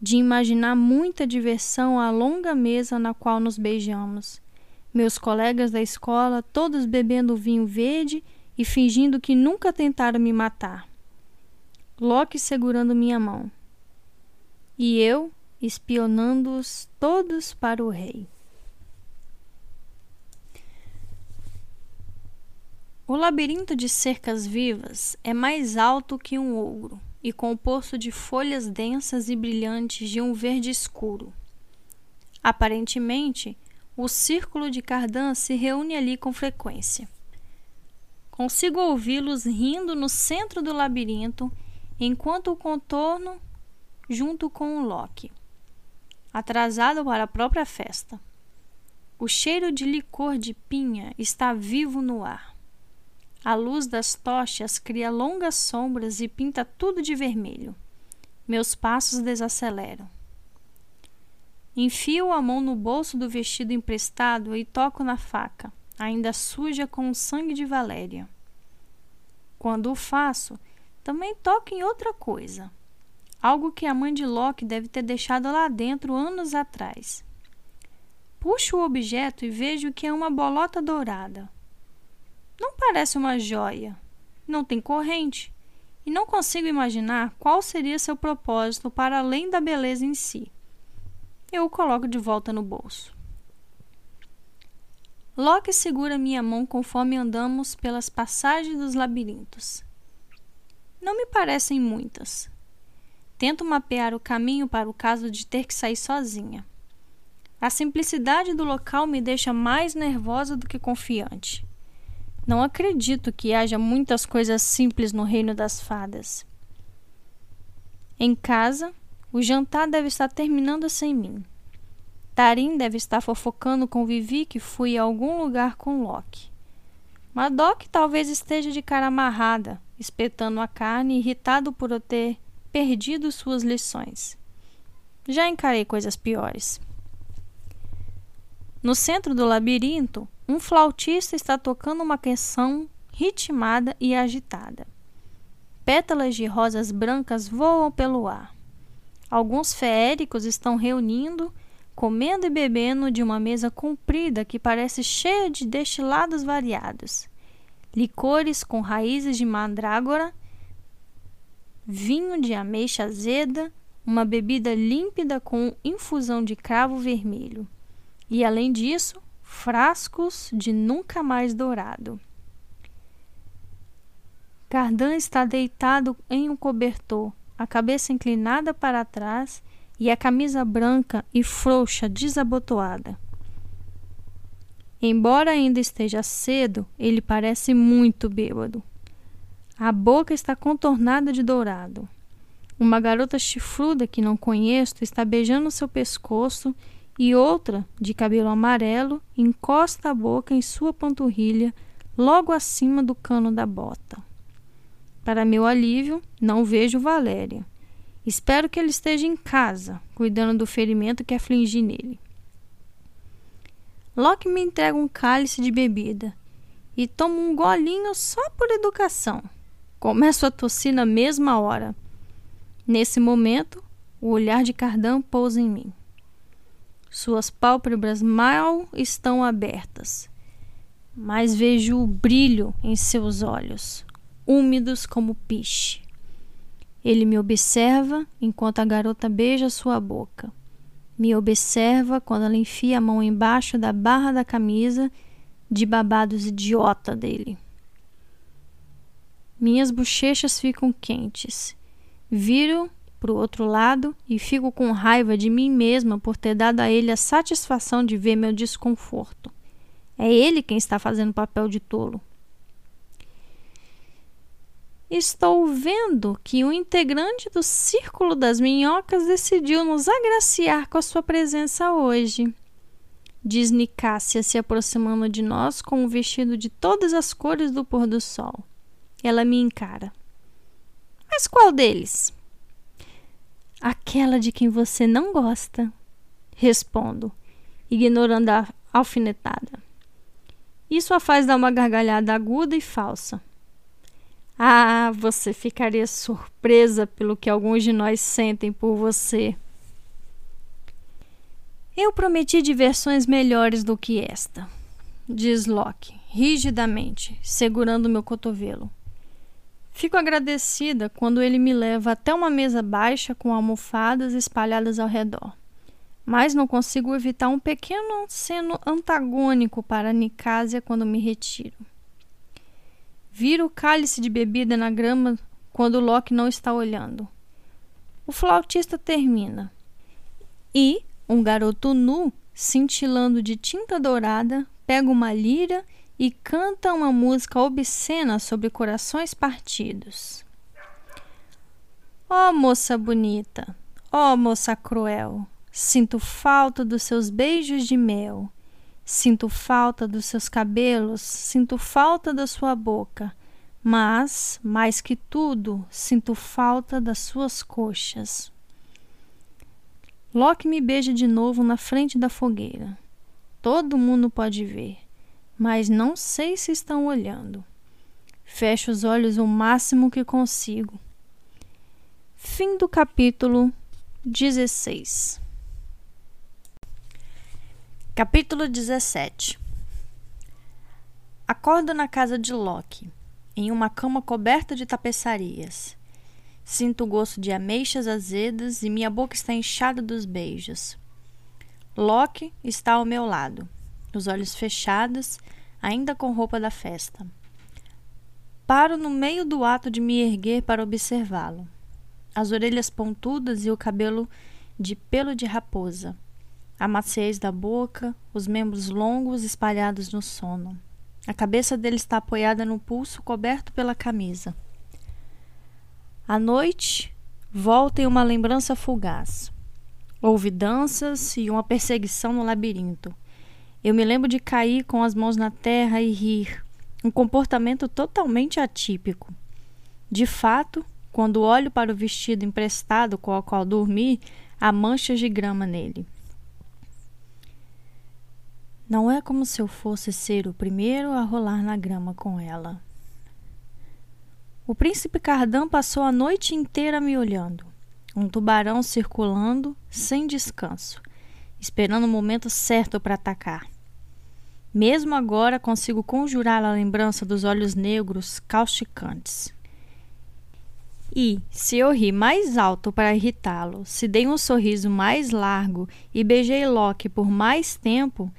de imaginar muita diversão à longa mesa na qual nos beijamos, meus colegas da escola todos bebendo vinho verde e fingindo que nunca tentaram me matar. Loki segurando minha mão. E eu espionando-os todos para o rei. O labirinto de cercas vivas é mais alto que um ogro e composto de folhas densas e brilhantes de um verde escuro. Aparentemente, o círculo de Cardan se reúne ali com frequência. Consigo ouvi-los rindo no centro do labirinto enquanto o contorno junto com o Loki, atrasado para a própria festa. O cheiro de licor de pinha está vivo no ar. A luz das tochas cria longas sombras e pinta tudo de vermelho. Meus passos desaceleram. Enfio a mão no bolso do vestido emprestado e toco na faca, ainda suja com o sangue de Valéria. Quando o faço, também toca em outra coisa. Algo que a mãe de Loki deve ter deixado lá dentro anos atrás. Puxo o objeto e vejo que é uma bolota dourada. Não parece uma joia, não tem corrente, e não consigo imaginar qual seria seu propósito para além da beleza em si. Eu o coloco de volta no bolso. Loki segura minha mão conforme andamos pelas passagens dos labirintos. Não me parecem muitas. Tento mapear o caminho para o caso de ter que sair sozinha. A simplicidade do local me deixa mais nervosa do que confiante. Não acredito que haja muitas coisas simples no reino das fadas. Em casa, o jantar deve estar terminando sem mim. Tarim deve estar fofocando com Vivi que fui a algum lugar com Loki. Madoc talvez esteja de cara amarrada, espetando a carne, irritado por eu ter perdido suas lições. Já encarei coisas piores. No centro do labirinto, um flautista está tocando uma canção ritmada e agitada. Pétalas de rosas brancas voam pelo ar. Alguns feéricos estão reunindo, comendo e bebendo de uma mesa comprida que parece cheia de destilados variados licores com raízes de mandrágora, vinho de ameixa azeda, uma bebida límpida com infusão de cravo vermelho. E além disso, frascos de nunca mais dourado. Cardan está deitado em um cobertor, a cabeça inclinada para trás e a camisa branca e frouxa desabotoada. Embora ainda esteja cedo, ele parece muito bêbado. A boca está contornada de dourado. Uma garota chifruda que não conheço está beijando seu pescoço e outra, de cabelo amarelo, encosta a boca em sua panturrilha, logo acima do cano da bota. Para meu alívio, não vejo Valéria. Espero que ele esteja em casa, cuidando do ferimento que afligi nele. Loki me entrega um cálice de bebida e tomo um golinho só por educação. Começo a tossir na mesma hora. Nesse momento, o olhar de Cardan pousa em mim. Suas pálpebras mal estão abertas, mas vejo o brilho em seus olhos, úmidos como piche. Ele me observa enquanto a garota beija sua boca. Me observa quando ela enfia a mão embaixo da barra da camisa de babados idiota dele. Minhas bochechas ficam quentes. Viro para o outro lado e fico com raiva de mim mesma por ter dado a ele a satisfação de ver meu desconforto. É ele quem está fazendo papel de tolo. Estou vendo que um integrante do Círculo das Minhocas decidiu nos agraciar com a sua presença hoje. Diz Nicássia se aproximando de nós com um vestido de todas as cores do pôr do sol. Ela me encara. Mas qual deles? Aquela de quem você não gosta. Respondo, ignorando a alfinetada. Isso a faz dar uma gargalhada aguda e falsa. Ah, você ficaria surpresa pelo que alguns de nós sentem por você. Eu prometi diversões melhores do que esta, diz Locke, rigidamente, segurando meu cotovelo. Fico agradecida quando ele me leva até uma mesa baixa com almofadas espalhadas ao redor. Mas não consigo evitar um pequeno seno antagônico para Nicásia quando me retiro. Viro o cálice de bebida na grama quando Locke não está olhando. O flautista termina. E um garoto nu, cintilando de tinta dourada, pega uma lira e canta uma música obscena sobre corações partidos. Ó oh, moça bonita, ó oh, moça cruel, sinto falta dos seus beijos de mel Sinto falta dos seus cabelos, sinto falta da sua boca, mas, mais que tudo, sinto falta das suas coxas. Loki me beija de novo na frente da fogueira. Todo mundo pode ver, mas não sei se estão olhando. Fecho os olhos o máximo que consigo. Fim do capítulo 16. Capítulo 17 Acordo na casa de Loki, em uma cama coberta de tapeçarias. Sinto o gosto de ameixas azedas e minha boca está inchada dos beijos. Loki está ao meu lado, os olhos fechados, ainda com roupa da festa. Paro no meio do ato de me erguer para observá-lo. As orelhas pontudas e o cabelo de pelo de raposa a maciez da boca, os membros longos espalhados no sono. A cabeça dele está apoiada no pulso, coberto pela camisa. À noite, volta em uma lembrança fugaz. Houve danças e uma perseguição no labirinto. Eu me lembro de cair com as mãos na terra e rir, um comportamento totalmente atípico. De fato, quando olho para o vestido emprestado com o qual dormi, há manchas de grama nele. Não é como se eu fosse ser o primeiro a rolar na grama com ela. O príncipe Cardan passou a noite inteira me olhando, um tubarão circulando sem descanso, esperando o momento certo para atacar. Mesmo agora consigo conjurar a lembrança dos olhos negros causticantes. E, se eu ri mais alto para irritá-lo, se dei um sorriso mais largo e beijei Loki por mais tempo,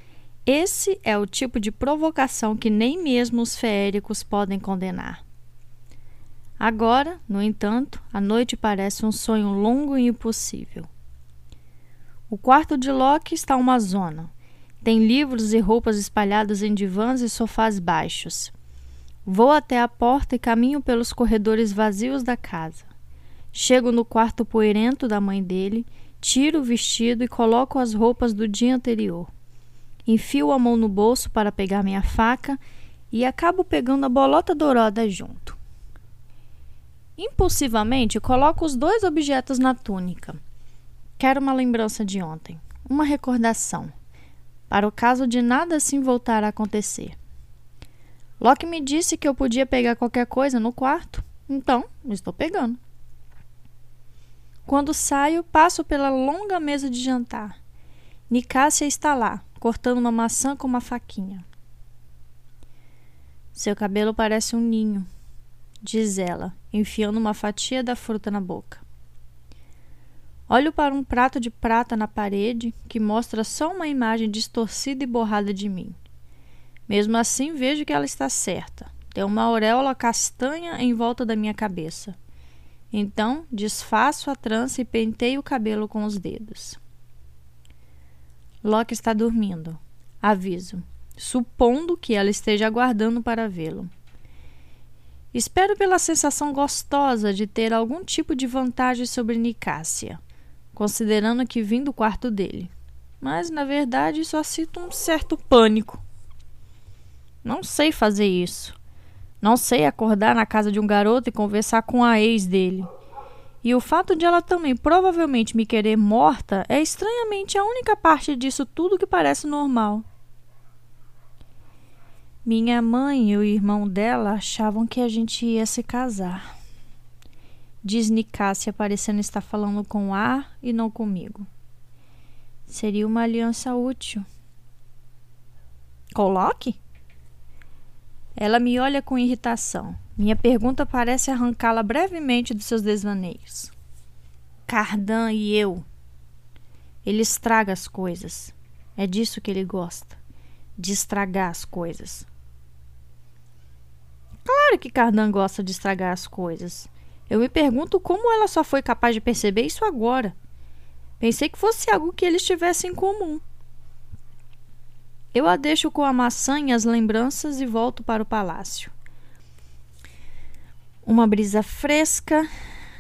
esse é o tipo de provocação que nem mesmo os feéricos podem condenar. Agora, no entanto, a noite parece um sonho longo e impossível. O quarto de Loki está uma zona. Tem livros e roupas espalhados em divãs e sofás baixos. Vou até a porta e caminho pelos corredores vazios da casa. Chego no quarto poeirento da mãe dele, tiro o vestido e coloco as roupas do dia anterior. Enfio a mão no bolso para pegar minha faca e acabo pegando a bolota dourada junto. Impulsivamente, coloco os dois objetos na túnica. Quero uma lembrança de ontem, uma recordação, para o caso de nada assim voltar a acontecer. Locke me disse que eu podia pegar qualquer coisa no quarto, então estou pegando. Quando saio, passo pela longa mesa de jantar. Nicásia está lá, cortando uma maçã com uma faquinha. Seu cabelo parece um ninho, diz ela, enfiando uma fatia da fruta na boca. Olho para um prato de prata na parede que mostra só uma imagem distorcida e borrada de mim. Mesmo assim, vejo que ela está certa. Tem uma auréola castanha em volta da minha cabeça. Então, desfaço a trança e penteio o cabelo com os dedos. Loki está dormindo. Aviso. Supondo que ela esteja aguardando para vê-lo. Espero pela sensação gostosa de ter algum tipo de vantagem sobre Nicásia, considerando que vim do quarto dele. Mas, na verdade, só sinto um certo pânico. Não sei fazer isso. Não sei acordar na casa de um garoto e conversar com a ex dele. E o fato de ela também provavelmente me querer morta é estranhamente a única parte disso tudo que parece normal. Minha mãe e o irmão dela achavam que a gente ia se casar. Diz Nicássia parecendo estar falando com ar e não comigo. Seria uma aliança útil. Coloque? Ela me olha com irritação. Minha pergunta parece arrancá-la brevemente dos seus desvaneios. Cardan e eu. Ele estraga as coisas. É disso que ele gosta. De estragar as coisas. Claro que Cardan gosta de estragar as coisas. Eu me pergunto como ela só foi capaz de perceber isso agora. Pensei que fosse algo que eles tivessem em comum. Eu a deixo com a maçã e as lembranças e volto para o palácio. Uma brisa fresca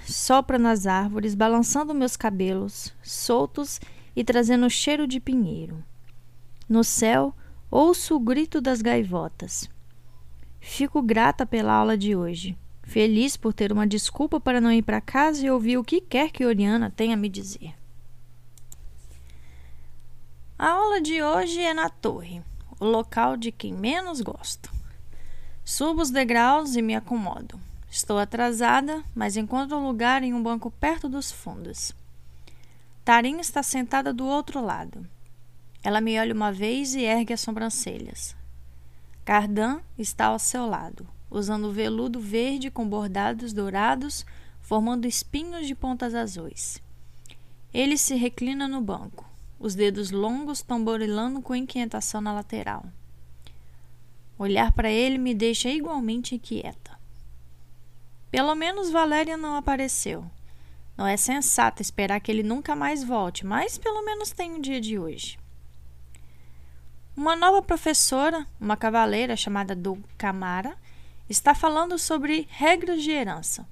sopra nas árvores, balançando meus cabelos, soltos e trazendo cheiro de pinheiro. No céu, ouço o grito das gaivotas. Fico grata pela aula de hoje, feliz por ter uma desculpa para não ir para casa e ouvir o que quer que Oriana tenha a me dizer. A aula de hoje é na torre, o local de quem menos gosto. Subo os degraus e me acomodo. Estou atrasada, mas encontro lugar em um banco perto dos fundos. Tarim está sentada do outro lado. Ela me olha uma vez e ergue as sobrancelhas. Cardan está ao seu lado, usando veludo verde com bordados dourados, formando espinhos de pontas azuis. Ele se reclina no banco os dedos longos tamborilando com inquietação na lateral. Olhar para ele me deixa igualmente inquieta. Pelo menos Valéria não apareceu. Não é sensato esperar que ele nunca mais volte, mas pelo menos tem o dia de hoje. Uma nova professora, uma cavaleira chamada Camara, está falando sobre regras de herança,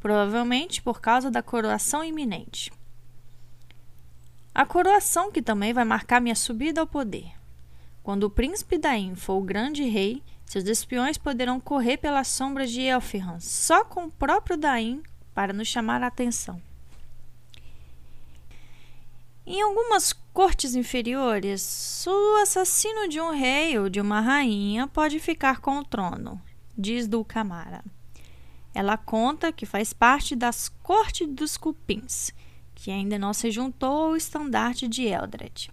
provavelmente por causa da coroação iminente. A coroação que também vai marcar minha subida ao poder. Quando o príncipe Daim for o grande rei, seus espiões poderão correr pelas sombras de Elfirran só com o próprio Daim para nos chamar a atenção. Em algumas cortes inferiores, o assassino de um rei ou de uma rainha pode ficar com o trono, diz Dulcamara. Ela conta que faz parte das cortes dos cupins, que ainda não se juntou ao estandarte de Eldred.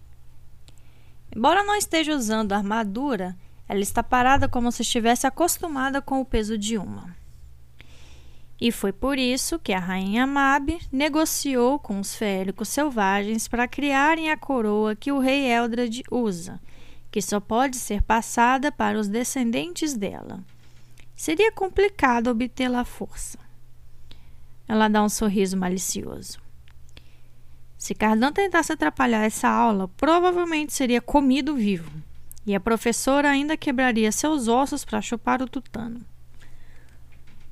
Embora não esteja usando armadura, ela está parada como se estivesse acostumada com o peso de uma. E foi por isso que a rainha Mab negociou com os félicos selvagens para criarem a coroa que o rei Eldred usa, que só pode ser passada para os descendentes dela. Seria complicado obtê-la à força. Ela dá um sorriso malicioso. Se Cardan tentasse atrapalhar essa aula, provavelmente seria comido vivo, e a professora ainda quebraria seus ossos para chupar o tutano.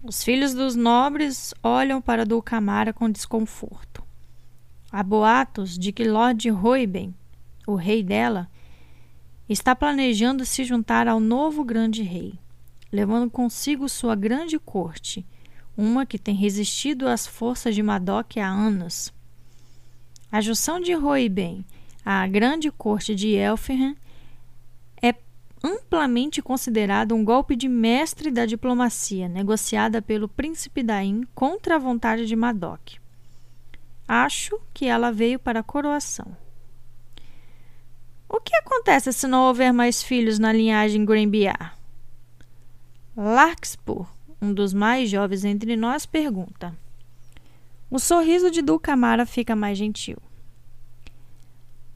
Os filhos dos nobres olham para Dulcamara com desconforto. Há boatos de que Lord Roiben, o rei dela, está planejando se juntar ao novo grande rei, levando consigo sua grande corte, uma que tem resistido às forças de Madoc há anos. A junção de Roiben à grande corte de Elfirhan é amplamente considerado um golpe de mestre da diplomacia negociada pelo príncipe Daim contra a vontade de Madoc. Acho que ela veio para a coroação. O que acontece se não houver mais filhos na linhagem Grenbiar? Larkspur, um dos mais jovens entre nós, pergunta. O sorriso de Dulcamara fica mais gentil.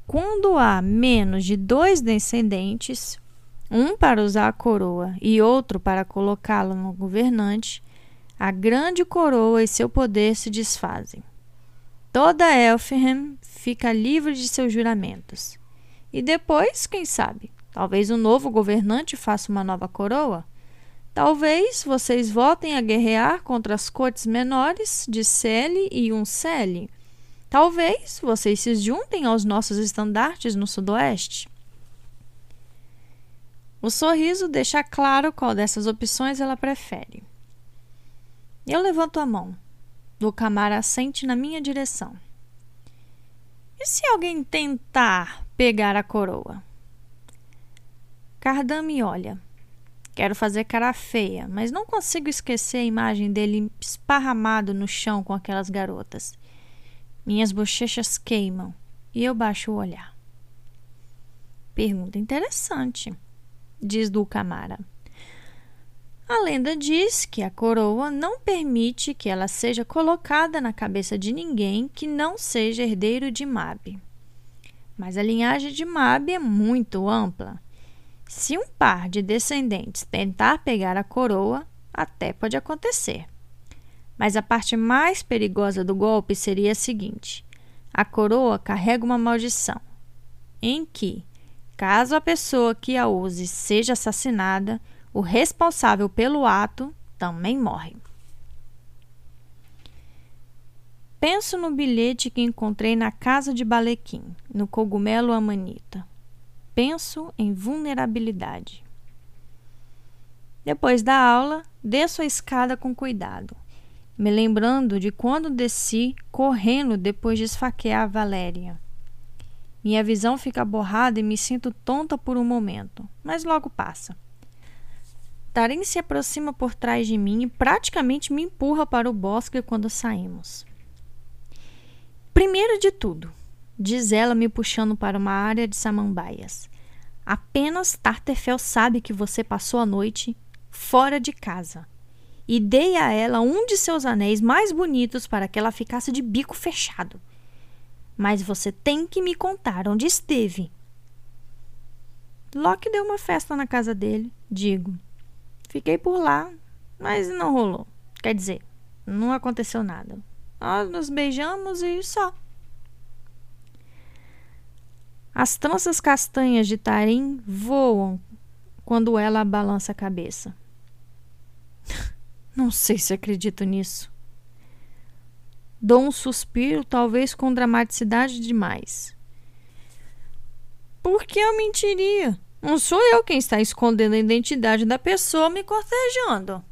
Quando há menos de dois descendentes, um para usar a coroa e outro para colocá-la no governante, a grande coroa e seu poder se desfazem. Toda Elfham fica livre de seus juramentos. E depois, quem sabe, talvez o novo governante faça uma nova coroa? Talvez vocês voltem a guerrear contra as cortes menores de Cele e Uncele. Talvez vocês se juntem aos nossos estandartes no Sudoeste. O sorriso deixa claro qual dessas opções ela prefere. Eu levanto a mão. Do Camara assente na minha direção. E se alguém tentar pegar a coroa? Cardan me olha. Quero fazer cara feia, mas não consigo esquecer a imagem dele esparramado no chão com aquelas garotas. Minhas bochechas queimam e eu baixo o olhar. Pergunta interessante, diz Dulcamara. A lenda diz que a coroa não permite que ela seja colocada na cabeça de ninguém que não seja herdeiro de Mabe. Mas a linhagem de Mabe é muito ampla. Se um par de descendentes tentar pegar a coroa, até pode acontecer. Mas a parte mais perigosa do golpe seria a seguinte: a coroa carrega uma maldição, em que, caso a pessoa que a use seja assassinada, o responsável pelo ato também morre. Penso no bilhete que encontrei na casa de Balequim, no cogumelo amanita. Penso em vulnerabilidade. Depois da aula, desço a escada com cuidado, me lembrando de quando desci correndo depois de esfaquear Valéria. Minha visão fica borrada e me sinto tonta por um momento, mas logo passa. Tarim se aproxima por trás de mim e praticamente me empurra para o bosque quando saímos. Primeiro de tudo, diz ela me puxando para uma área de samambaias. Apenas Tartefel sabe que você passou a noite fora de casa. E dei a ela um de seus anéis mais bonitos para que ela ficasse de bico fechado. Mas você tem que me contar onde esteve. Locke deu uma festa na casa dele, digo. Fiquei por lá, mas não rolou. Quer dizer, não aconteceu nada. Nós nos beijamos e só. As tranças castanhas de Tarim voam quando ela balança a cabeça. Não sei se acredito nisso. Dou um suspiro, talvez com dramaticidade demais. Por que eu mentiria? Não sou eu quem está escondendo a identidade da pessoa me cortejando.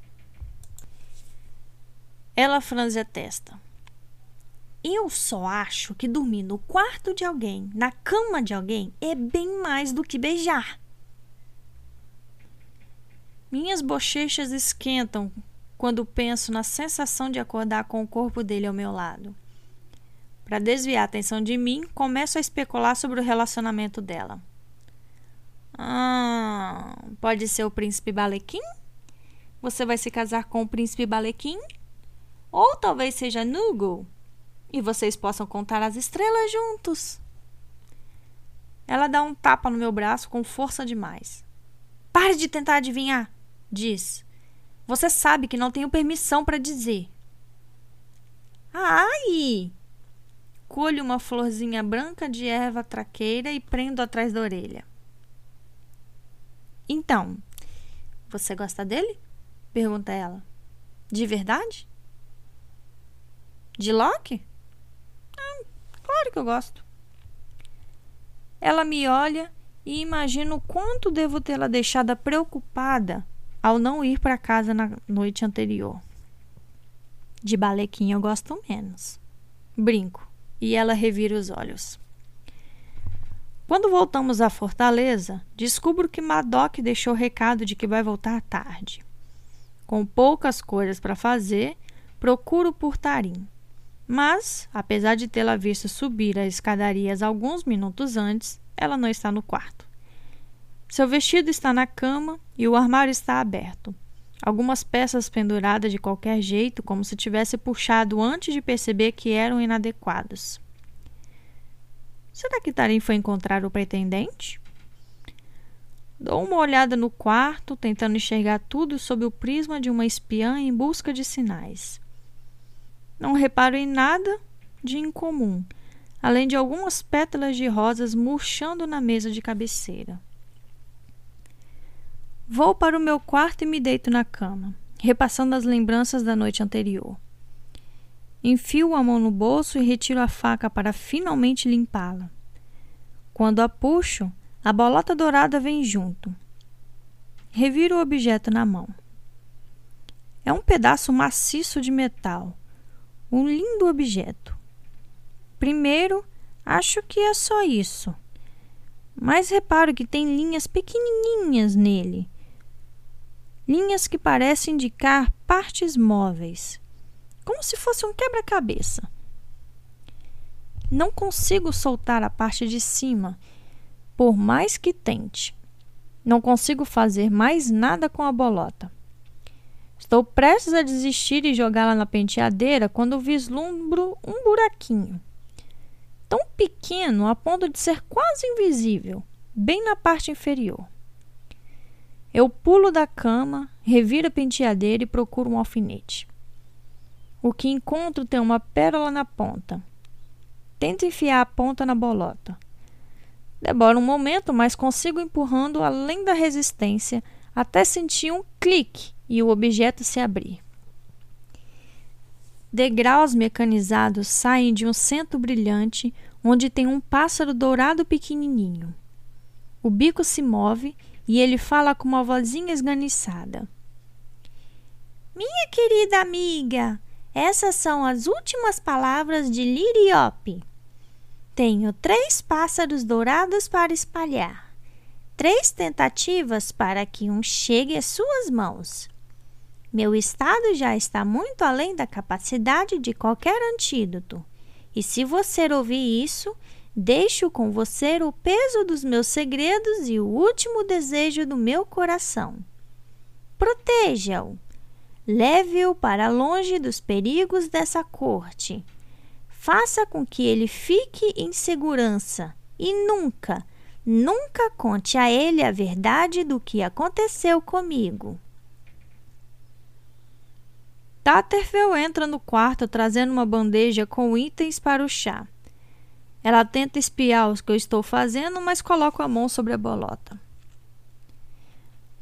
Ela franze a testa. Eu só acho que dormir no quarto de alguém, na cama de alguém, é bem mais do que beijar. Minhas bochechas esquentam quando penso na sensação de acordar com o corpo dele ao meu lado. Para desviar a atenção de mim, começo a especular sobre o relacionamento dela. Ah, pode ser o príncipe Balequim? Você vai se casar com o príncipe Balequim? Ou talvez seja Nugo e vocês possam contar as estrelas juntos. Ela dá um tapa no meu braço com força demais. Pare de tentar adivinhar, diz. Você sabe que não tenho permissão para dizer. Ai! Colho uma florzinha branca de erva traqueira e prendo atrás da orelha. Então, você gosta dele? Pergunta ela. De verdade? De Loki? Ah, claro que eu gosto. Ela me olha e imagino quanto devo tê-la deixado preocupada ao não ir para casa na noite anterior. De balequinha eu gosto menos. Brinco e ela revira os olhos. Quando voltamos à fortaleza, descubro que Madoc deixou recado de que vai voltar tarde. Com poucas coisas para fazer, procuro por Tarim. Mas, apesar de tê-la visto subir as escadarias alguns minutos antes, ela não está no quarto. Seu vestido está na cama e o armário está aberto. Algumas peças penduradas de qualquer jeito, como se tivesse puxado antes de perceber que eram inadequadas. Será que Tarim foi encontrar o pretendente? Dou uma olhada no quarto, tentando enxergar tudo sob o prisma de uma espiã em busca de sinais. Não reparo em nada de incomum, além de algumas pétalas de rosas murchando na mesa de cabeceira. Vou para o meu quarto e me deito na cama, repassando as lembranças da noite anterior. Enfio a mão no bolso e retiro a faca para finalmente limpá-la. Quando a puxo, a bolota dourada vem junto. Reviro o objeto na mão. É um pedaço maciço de metal. Um lindo objeto. Primeiro, acho que é só isso. Mas reparo que tem linhas pequenininhas nele. Linhas que parecem indicar partes móveis, como se fosse um quebra-cabeça. Não consigo soltar a parte de cima, por mais que tente. Não consigo fazer mais nada com a bolota. Estou prestes a desistir e jogá-la na penteadeira quando vislumbro um buraquinho. Tão pequeno a ponto de ser quase invisível, bem na parte inferior. Eu pulo da cama, reviro a penteadeira e procuro um alfinete. O que encontro tem uma pérola na ponta. Tento enfiar a ponta na bolota. Demora um momento, mas consigo empurrando além da resistência até sentir um clique e o objeto se abrir. Degraus mecanizados saem de um centro brilhante onde tem um pássaro dourado pequenininho. O bico se move e ele fala com uma vozinha esganiçada. Minha querida amiga, essas são as últimas palavras de Liriope. Tenho três pássaros dourados para espalhar, três tentativas para que um chegue às suas mãos. Meu estado já está muito além da capacidade de qualquer antídoto. E se você ouvir isso, deixo com você o peso dos meus segredos e o último desejo do meu coração. Proteja-o. Leve-o para longe dos perigos dessa corte. Faça com que ele fique em segurança e nunca, nunca conte a ele a verdade do que aconteceu comigo. Tatterfell entra no quarto trazendo uma bandeja com itens para o chá. Ela tenta espiar o que eu estou fazendo, mas coloco a mão sobre a bolota.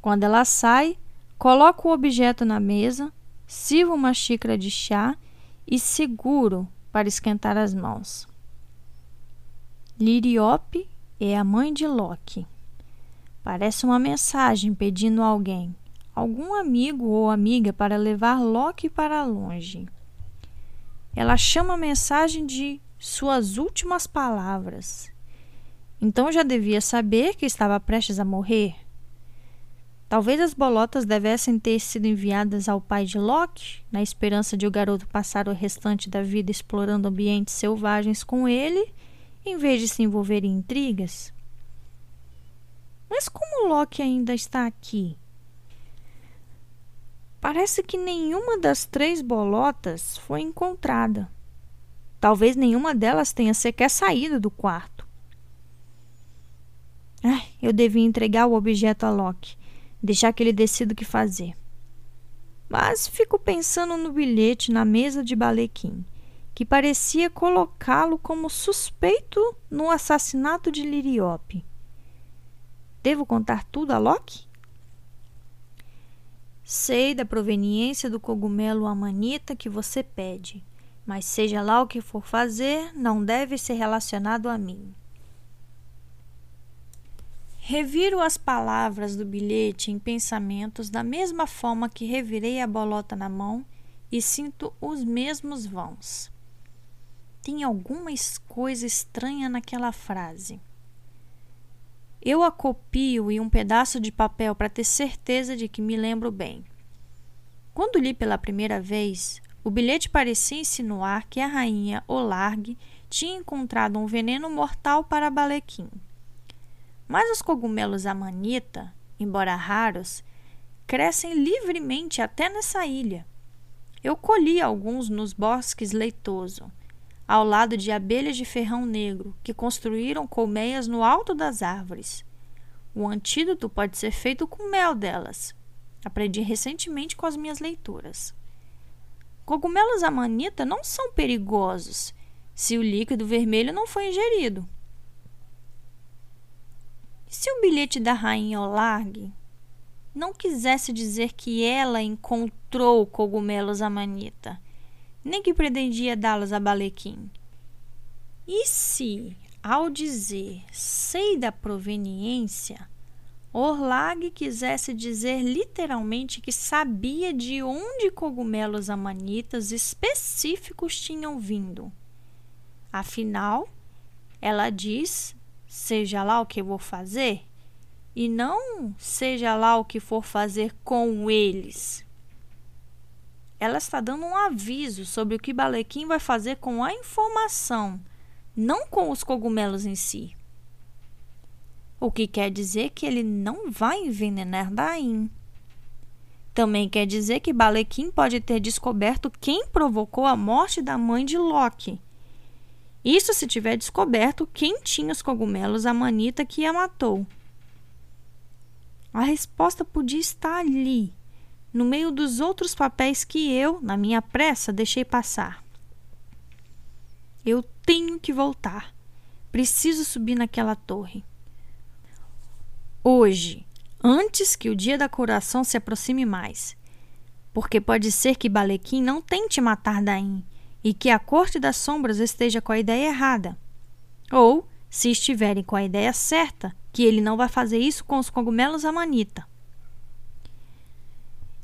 Quando ela sai, coloco o objeto na mesa, sirvo uma xícara de chá e seguro para esquentar as mãos. Liriope é a mãe de Loki. Parece uma mensagem pedindo a alguém: algum amigo ou amiga para levar Loki para longe. Ela chama a mensagem de suas últimas palavras. Então já devia saber que estava prestes a morrer. Talvez as bolotas devessem ter sido enviadas ao pai de Loki, na esperança de o garoto passar o restante da vida explorando ambientes selvagens com ele, em vez de se envolver em intrigas. Mas como Loki ainda está aqui? Parece que nenhuma das três bolotas foi encontrada. Talvez nenhuma delas tenha sequer saído do quarto. Ai, eu devia entregar o objeto a Loki, deixar que ele decida o que fazer. Mas fico pensando no bilhete na mesa de Balequim, que parecia colocá-lo como suspeito no assassinato de Liriope. Devo contar tudo a Loki? Sei da proveniência do cogumelo amanita que você pede, mas seja lá o que for fazer, não deve ser relacionado a mim. Reviro as palavras do bilhete em pensamentos da mesma forma que revirei a bolota na mão e sinto os mesmos vãos. Tem alguma coisa estranha naquela frase. Eu a copio em um pedaço de papel para ter certeza de que me lembro bem. Quando li pela primeira vez, o bilhete parecia insinuar que a rainha Olarg tinha encontrado um veneno mortal para Balequim. Mas os cogumelos amanita, embora raros, crescem livremente até nessa ilha. Eu colhi alguns nos bosques leitoso ao lado de abelhas de ferrão negro que construíram colmeias no alto das árvores. O antídoto pode ser feito com mel delas. Aprendi recentemente com as minhas leituras. Cogumelos amanita não são perigosos se o líquido vermelho não foi ingerido. Se o bilhete da rainha Olarg não quisesse dizer que ela encontrou cogumelos amanita, nem que pretendia dá-los a Balequim. E se, ao dizer sei da proveniência, Orlag quisesse dizer literalmente que sabia de onde cogumelos amanitas específicos tinham vindo. Afinal, ela diz: seja lá o que vou fazer, e não seja lá o que for fazer com eles. Ela está dando um aviso sobre o que Balequim vai fazer com a informação, não com os cogumelos em si. O que quer dizer que ele não vai envenenar Daim. Também quer dizer que Balequim pode ter descoberto quem provocou a morte da mãe de Loki. Isso se tiver descoberto quem tinha os cogumelos a manita que a matou. A resposta podia estar ali, no meio dos outros papéis que eu, na minha pressa, deixei passar. Eu tenho que voltar. Preciso subir naquela torre. Hoje, antes que o dia da curação se aproxime mais. Porque pode ser que Balequim não tente matar Daim e que a Corte das Sombras esteja com a ideia errada. Ou, se estiverem com a ideia certa, que ele não vai fazer isso com os cogumelos amanita.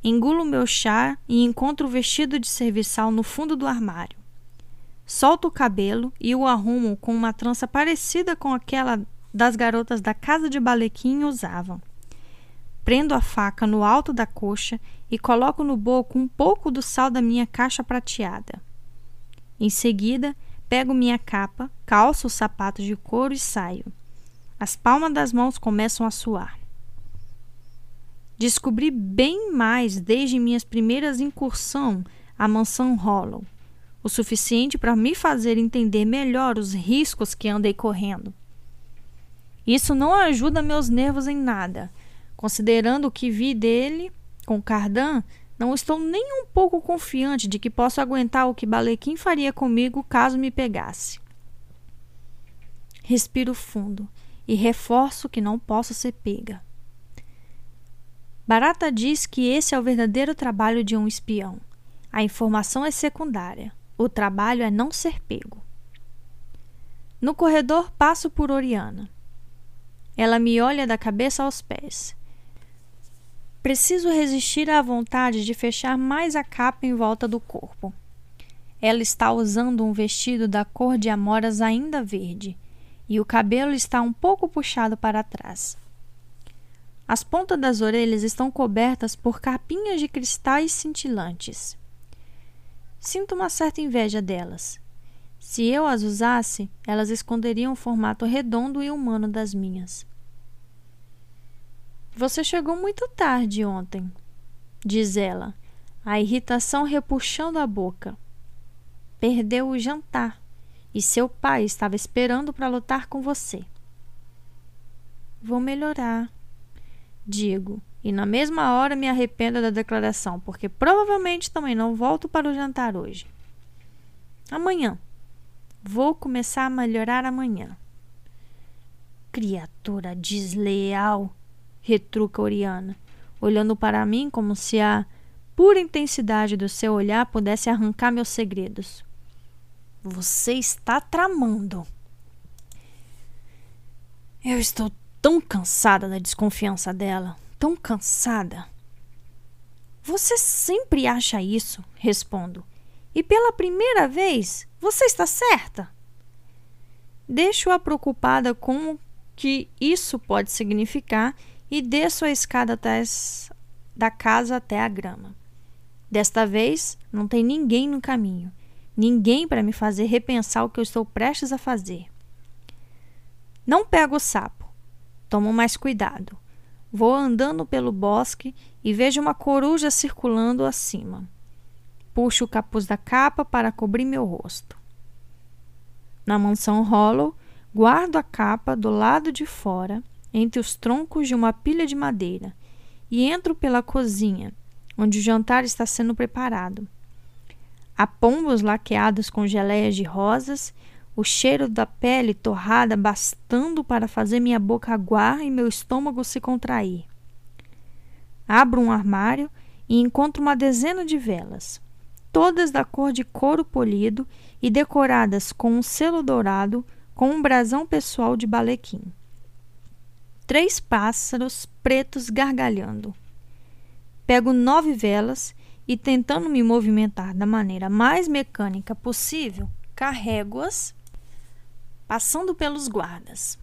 Engulo meu chá e encontro o vestido de serviçal no fundo do armário. Solto o cabelo e o arrumo com uma trança parecida com aquela das garotas da casa de Balequim usavam. Prendo a faca no alto da coxa e coloco no boco um pouco do sal da minha caixa prateada. Em seguida, pego minha capa, calço os sapatos de couro e saio. As palmas das mãos começam a suar. Descobri bem mais desde minhas primeiras incursões à mansão Hollow, o suficiente para me fazer entender melhor os riscos que andei correndo. Isso não ajuda meus nervos em nada. Considerando o que vi dele com Cardan, não estou nem um pouco confiante de que posso aguentar o que Balequim faria comigo caso me pegasse. Respiro fundo e reforço que não posso ser pega. Barata diz que esse é o verdadeiro trabalho de um espião. A informação é secundária. O trabalho é não ser pego. No corredor passo por Oriana. Ela me olha da cabeça aos pés. Preciso resistir à vontade de fechar mais a capa em volta do corpo. Ela está usando um vestido da cor de amoras ainda verde e o cabelo está um pouco puxado para trás. As pontas das orelhas estão cobertas por capinhas de cristais cintilantes. Sinto uma certa inveja delas. Se eu as usasse, elas esconderiam o formato redondo e humano das minhas. Você chegou muito tarde ontem, diz ela, a irritação repuxando a boca. Perdeu o jantar e seu pai estava esperando para lutar com você. Vou melhorar, digo, e na mesma hora me arrependo da declaração, porque provavelmente também não volto para o jantar hoje. Amanhã. Vou começar a melhorar amanhã. Criatura desleal, retruca Oriana, olhando para mim como se a pura intensidade do seu olhar pudesse arrancar meus segredos. Você está tramando. Eu estou tão cansada da desconfiança dela, tão cansada. Você sempre acha isso, respondo. E pela primeira vez, você está certa. Deixo-a preocupada com o que isso pode significar e desço a escada até da casa até a grama. Desta vez, não tem ninguém no caminho ninguém para me fazer repensar o que eu estou prestes a fazer. Não pego o sapo. Tomo mais cuidado. Vou andando pelo bosque e vejo uma coruja circulando acima. Puxo o capuz da capa para cobrir meu rosto. Na mansão Hollow, guardo a capa do lado de fora, entre os troncos de uma pilha de madeira, e entro pela cozinha, onde o jantar está sendo preparado. Há pombos laqueados com geleias de rosas, o cheiro da pele torrada bastando para fazer minha boca aguar e meu estômago se contrair. Abro um armário e encontro uma dezena de velas, todas da cor de couro polido e decoradas com um selo dourado com um brasão pessoal de balequim. três pássaros pretos gargalhando. Pego nove velas e, tentando me movimentar da maneira mais mecânica possível, carrego-as, passando pelos guardas.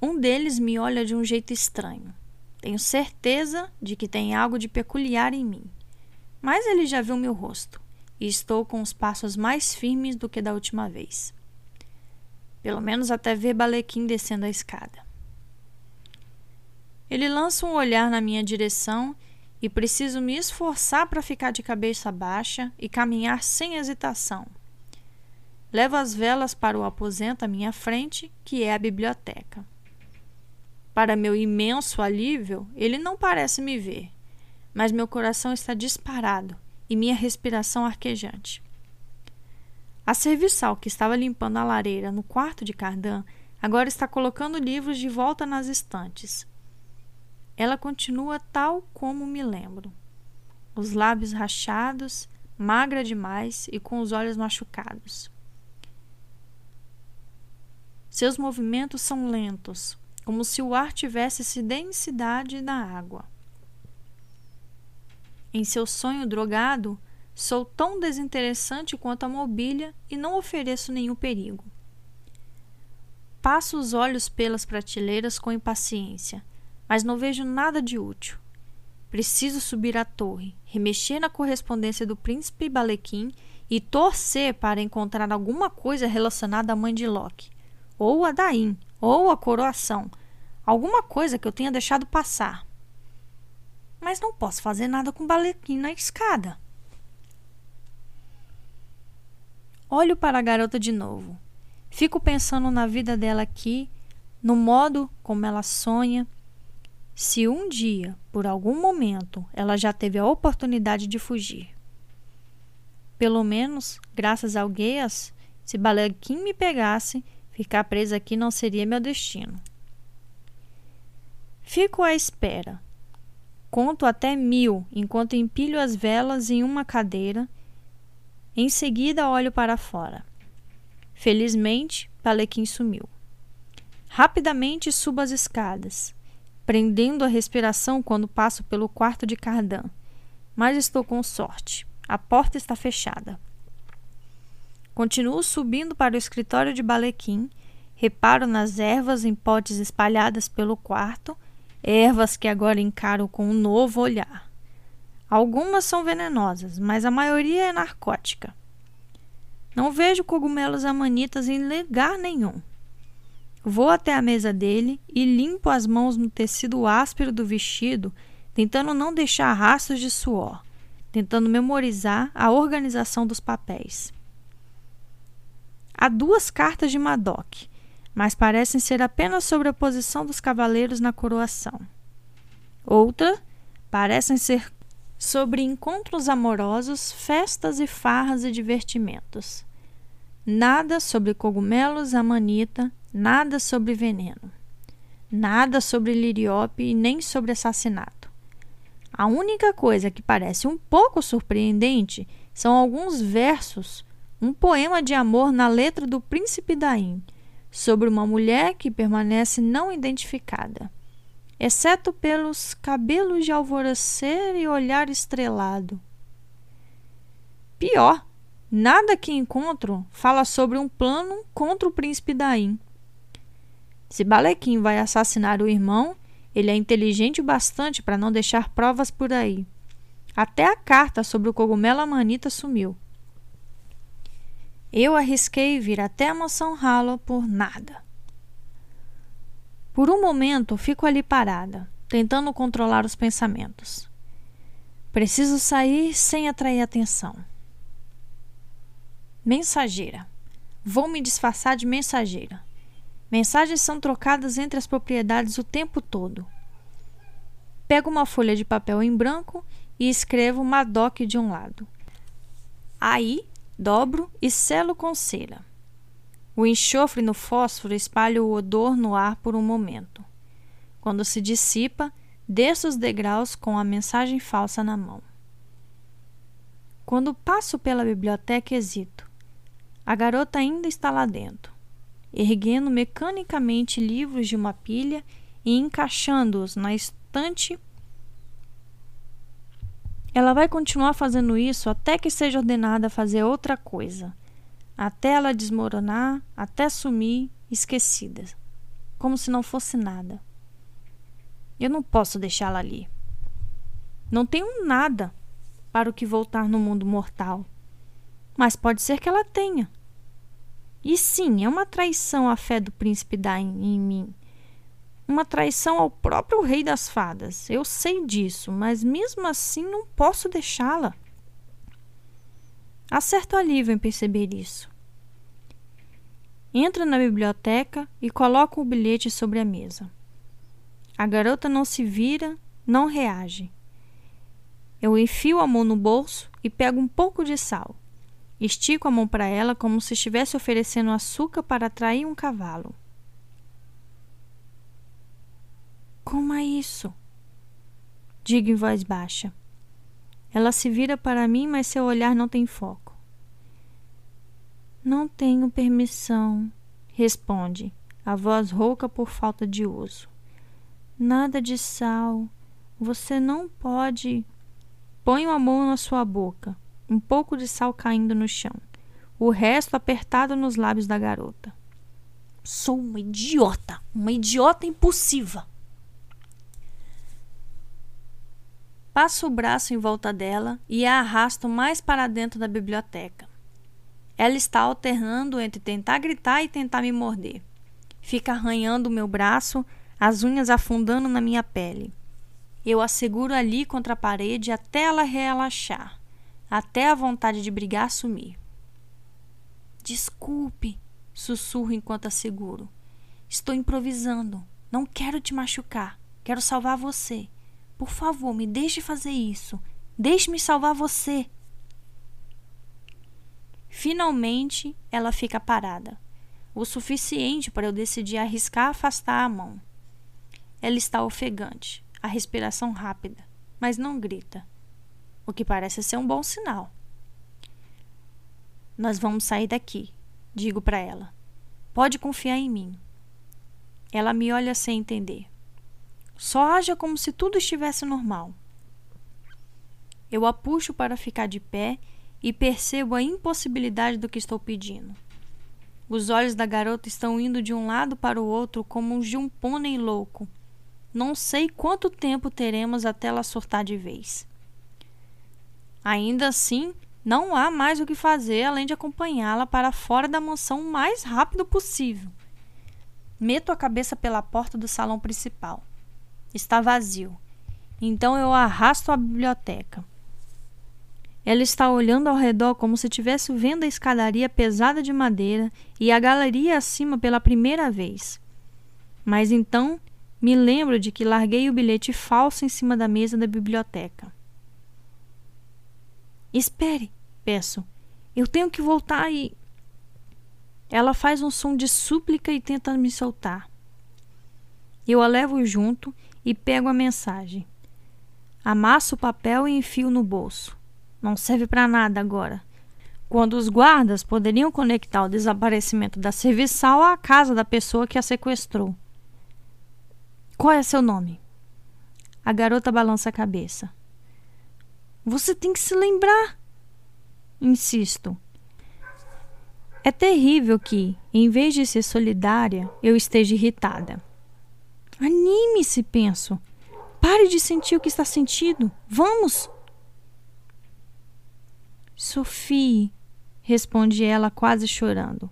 Um deles me olha de um jeito estranho. Tenho certeza de que tem algo de peculiar em mim. Mas ele já viu meu rosto e estou com os passos mais firmes do que da última vez. Pelo menos até ver Balequim descendo a escada. Ele lança um olhar na minha direção e preciso me esforçar para ficar de cabeça baixa e caminhar sem hesitação. Levo as velas para o aposento à minha frente, que é a biblioteca. Para meu imenso alívio, ele não parece me ver, mas meu coração está disparado e minha respiração arquejante. A serviçal que estava limpando a lareira no quarto de Cardan agora está colocando livros de volta nas estantes. Ela continua tal como me lembro. Os lábios rachados, magra demais e com os olhos machucados. Seus movimentos são lentos, como se o ar tivesse essa densidade da água. Em seu sonho drogado, sou tão desinteressante quanto a mobília e não ofereço nenhum perigo. Passo os olhos pelas prateleiras com impaciência, mas não vejo nada de útil. Preciso subir à torre, remexer na correspondência do príncipe Balequim e torcer para encontrar alguma coisa relacionada à mãe de Loki, ou a Dain, ou a coroação, alguma coisa que eu tenha deixado passar. Mas não posso fazer nada com o balequim na escada. Olho para a garota de novo. Fico pensando na vida dela aqui, no modo como ela sonha. Se um dia, por algum momento, ela já teve a oportunidade de fugir. Pelo menos, graças ao Guias, se Balequim me pegasse, Ficar presa aqui não seria meu destino. Fico à espera. Conto até mil enquanto empilho as velas em uma cadeira. Em seguida, olho para fora. Felizmente, Palequim sumiu. Rapidamente subo as escadas, prendendo a respiração quando passo pelo quarto de Cardan. Mas estou com sorte. A porta está fechada. Continuo subindo para o escritório de Balequim, reparo nas ervas em potes espalhadas pelo quarto, ervas que agora encaro com um novo olhar. Algumas são venenosas, mas a maioria é narcótica. Não vejo cogumelos amanitas em lugar nenhum. Vou até a mesa dele e limpo as mãos no tecido áspero do vestido, tentando não deixar rastros de suor, tentando memorizar a organização dos papéis. Há duas cartas de Madoc, mas parecem ser apenas sobre a posição dos cavaleiros na coroação. Outra parecem ser sobre encontros amorosos, festas e farras e divertimentos. Nada sobre cogumelos, amanita, nada sobre veneno. Nada sobre liriope e nem sobre assassinato. A única coisa que parece um pouco surpreendente são alguns versos um poema de amor na letra do Príncipe Daim, sobre uma mulher que permanece não identificada, exceto pelos cabelos de alvorecer e olhar estrelado. Pior, nada que encontro fala sobre um plano contra o príncipe Daim. Se Balequim vai assassinar o irmão, ele é inteligente o bastante para não deixar provas por aí. Até a carta sobre o cogumelo amanita sumiu. Eu arrisquei vir até a mansão Hollow por nada. Por um momento fico ali parada, tentando controlar os pensamentos. Preciso sair sem atrair atenção. Mensageira. Vou me disfarçar de mensageira. Mensagens são trocadas entre as propriedades o tempo todo. Pego uma folha de papel em branco e escrevo Madoc de um lado. Aí Dobro e selo com cera. O enxofre no fósforo espalha o odor no ar por um momento. Quando se dissipa, desço os degraus com a mensagem falsa na mão. Quando passo pela biblioteca, hesito. A garota ainda está lá dentro, erguendo mecanicamente livros de uma pilha e encaixando-os na estante. Ela vai continuar fazendo isso até que seja ordenada a fazer outra coisa, até ela desmoronar, até sumir, esquecida, como se não fosse nada. Eu não posso deixá-la ali. Não tenho nada para o que voltar no mundo mortal. Mas pode ser que ela tenha. E sim, é uma traição à fé do príncipe Dain em mim. Uma traição ao próprio rei das fadas. Eu sei disso, mas mesmo assim não posso deixá-la. Há certo alívio em perceber isso. Entra na biblioteca e coloca o bilhete sobre a mesa. A garota não se vira, não reage. Eu enfio a mão no bolso e pego um pouco de sal. Estico a mão para ela como se estivesse oferecendo açúcar para atrair um cavalo. Como é isso? Digo em voz baixa. Ela se vira para mim, mas seu olhar não tem foco. Não tenho permissão, responde, a voz rouca por falta de uso. Nada de sal. Você não pode. Ponho a mão na sua boca, um pouco de sal caindo no chão, o resto apertado nos lábios da garota. Sou uma idiota, uma idiota impulsiva. Passo o braço em volta dela e a arrasto mais para dentro da biblioteca. Ela está alternando entre tentar gritar e tentar me morder. Fica arranhando o meu braço, as unhas afundando na minha pele. Eu a seguro ali contra a parede até ela relaxar, até a vontade de brigar sumir. Desculpe, sussurro enquanto a seguro. Estou improvisando. Não quero te machucar. Quero salvar você. Por favor, me deixe fazer isso. Deixe-me salvar você. Finalmente, ela fica parada. O suficiente para eu decidir arriscar afastar a mão. Ela está ofegante a respiração rápida, mas não grita, o que parece ser um bom sinal. Nós vamos sair daqui, digo para ela. Pode confiar em mim. Ela me olha sem entender. Só haja como se tudo estivesse normal. Eu a puxo para ficar de pé e percebo a impossibilidade do que estou pedindo. Os olhos da garota estão indo de um lado para o outro como os de um pônei louco, não sei quanto tempo teremos até ela surtar de vez. Ainda assim, não há mais o que fazer além de acompanhá-la para fora da mansão o mais rápido possível. Meto a cabeça pela porta do salão principal. Está vazio. Então eu arrasto à biblioteca. Ela está olhando ao redor como se estivesse vendo a escadaria pesada de madeira e a galeria acima pela primeira vez. Mas então me lembro de que larguei o bilhete falso em cima da mesa da biblioteca. Espere, peço. Eu tenho que voltar e. Ela faz um som de súplica e tenta me soltar. Eu a levo junto e pego a mensagem. Amasso o papel e enfio no bolso. Não serve para nada agora. Quando os guardas poderiam conectar o desaparecimento da serviçal à casa da pessoa que a sequestrou. Qual é seu nome? A garota balança a cabeça. Você tem que se lembrar. Insisto. É terrível que, em vez de ser solidária, eu esteja irritada. Anime-se, penso. Pare de sentir o que está sentindo. Vamos! Sophie, responde ela quase chorando.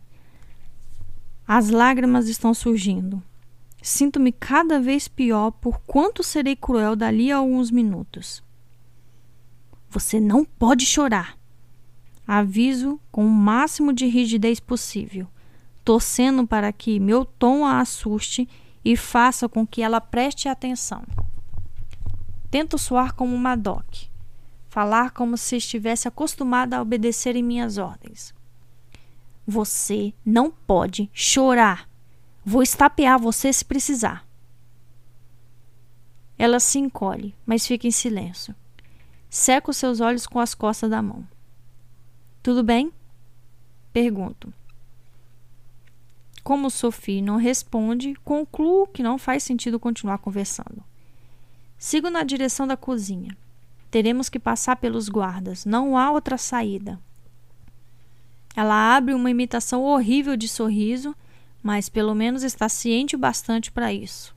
As lágrimas estão surgindo. Sinto-me cada vez pior por quanto serei cruel dali a alguns minutos. Você não pode chorar. Aviso com o máximo de rigidez possível, torcendo para que meu tom a assuste e faça com que ela preste atenção. Tento soar como uma doc, falar como se estivesse acostumada a obedecer em minhas ordens. Você não pode chorar. Vou estapear você se precisar. Ela se encolhe, mas fica em silêncio. Seca os seus olhos com as costas da mão. Tudo bem? Pergunto. Como Sophie não responde, concluo que não faz sentido continuar conversando. Sigo na direção da cozinha. Teremos que passar pelos guardas, não há outra saída. Ela abre uma imitação horrível de sorriso, mas pelo menos está ciente o bastante para isso.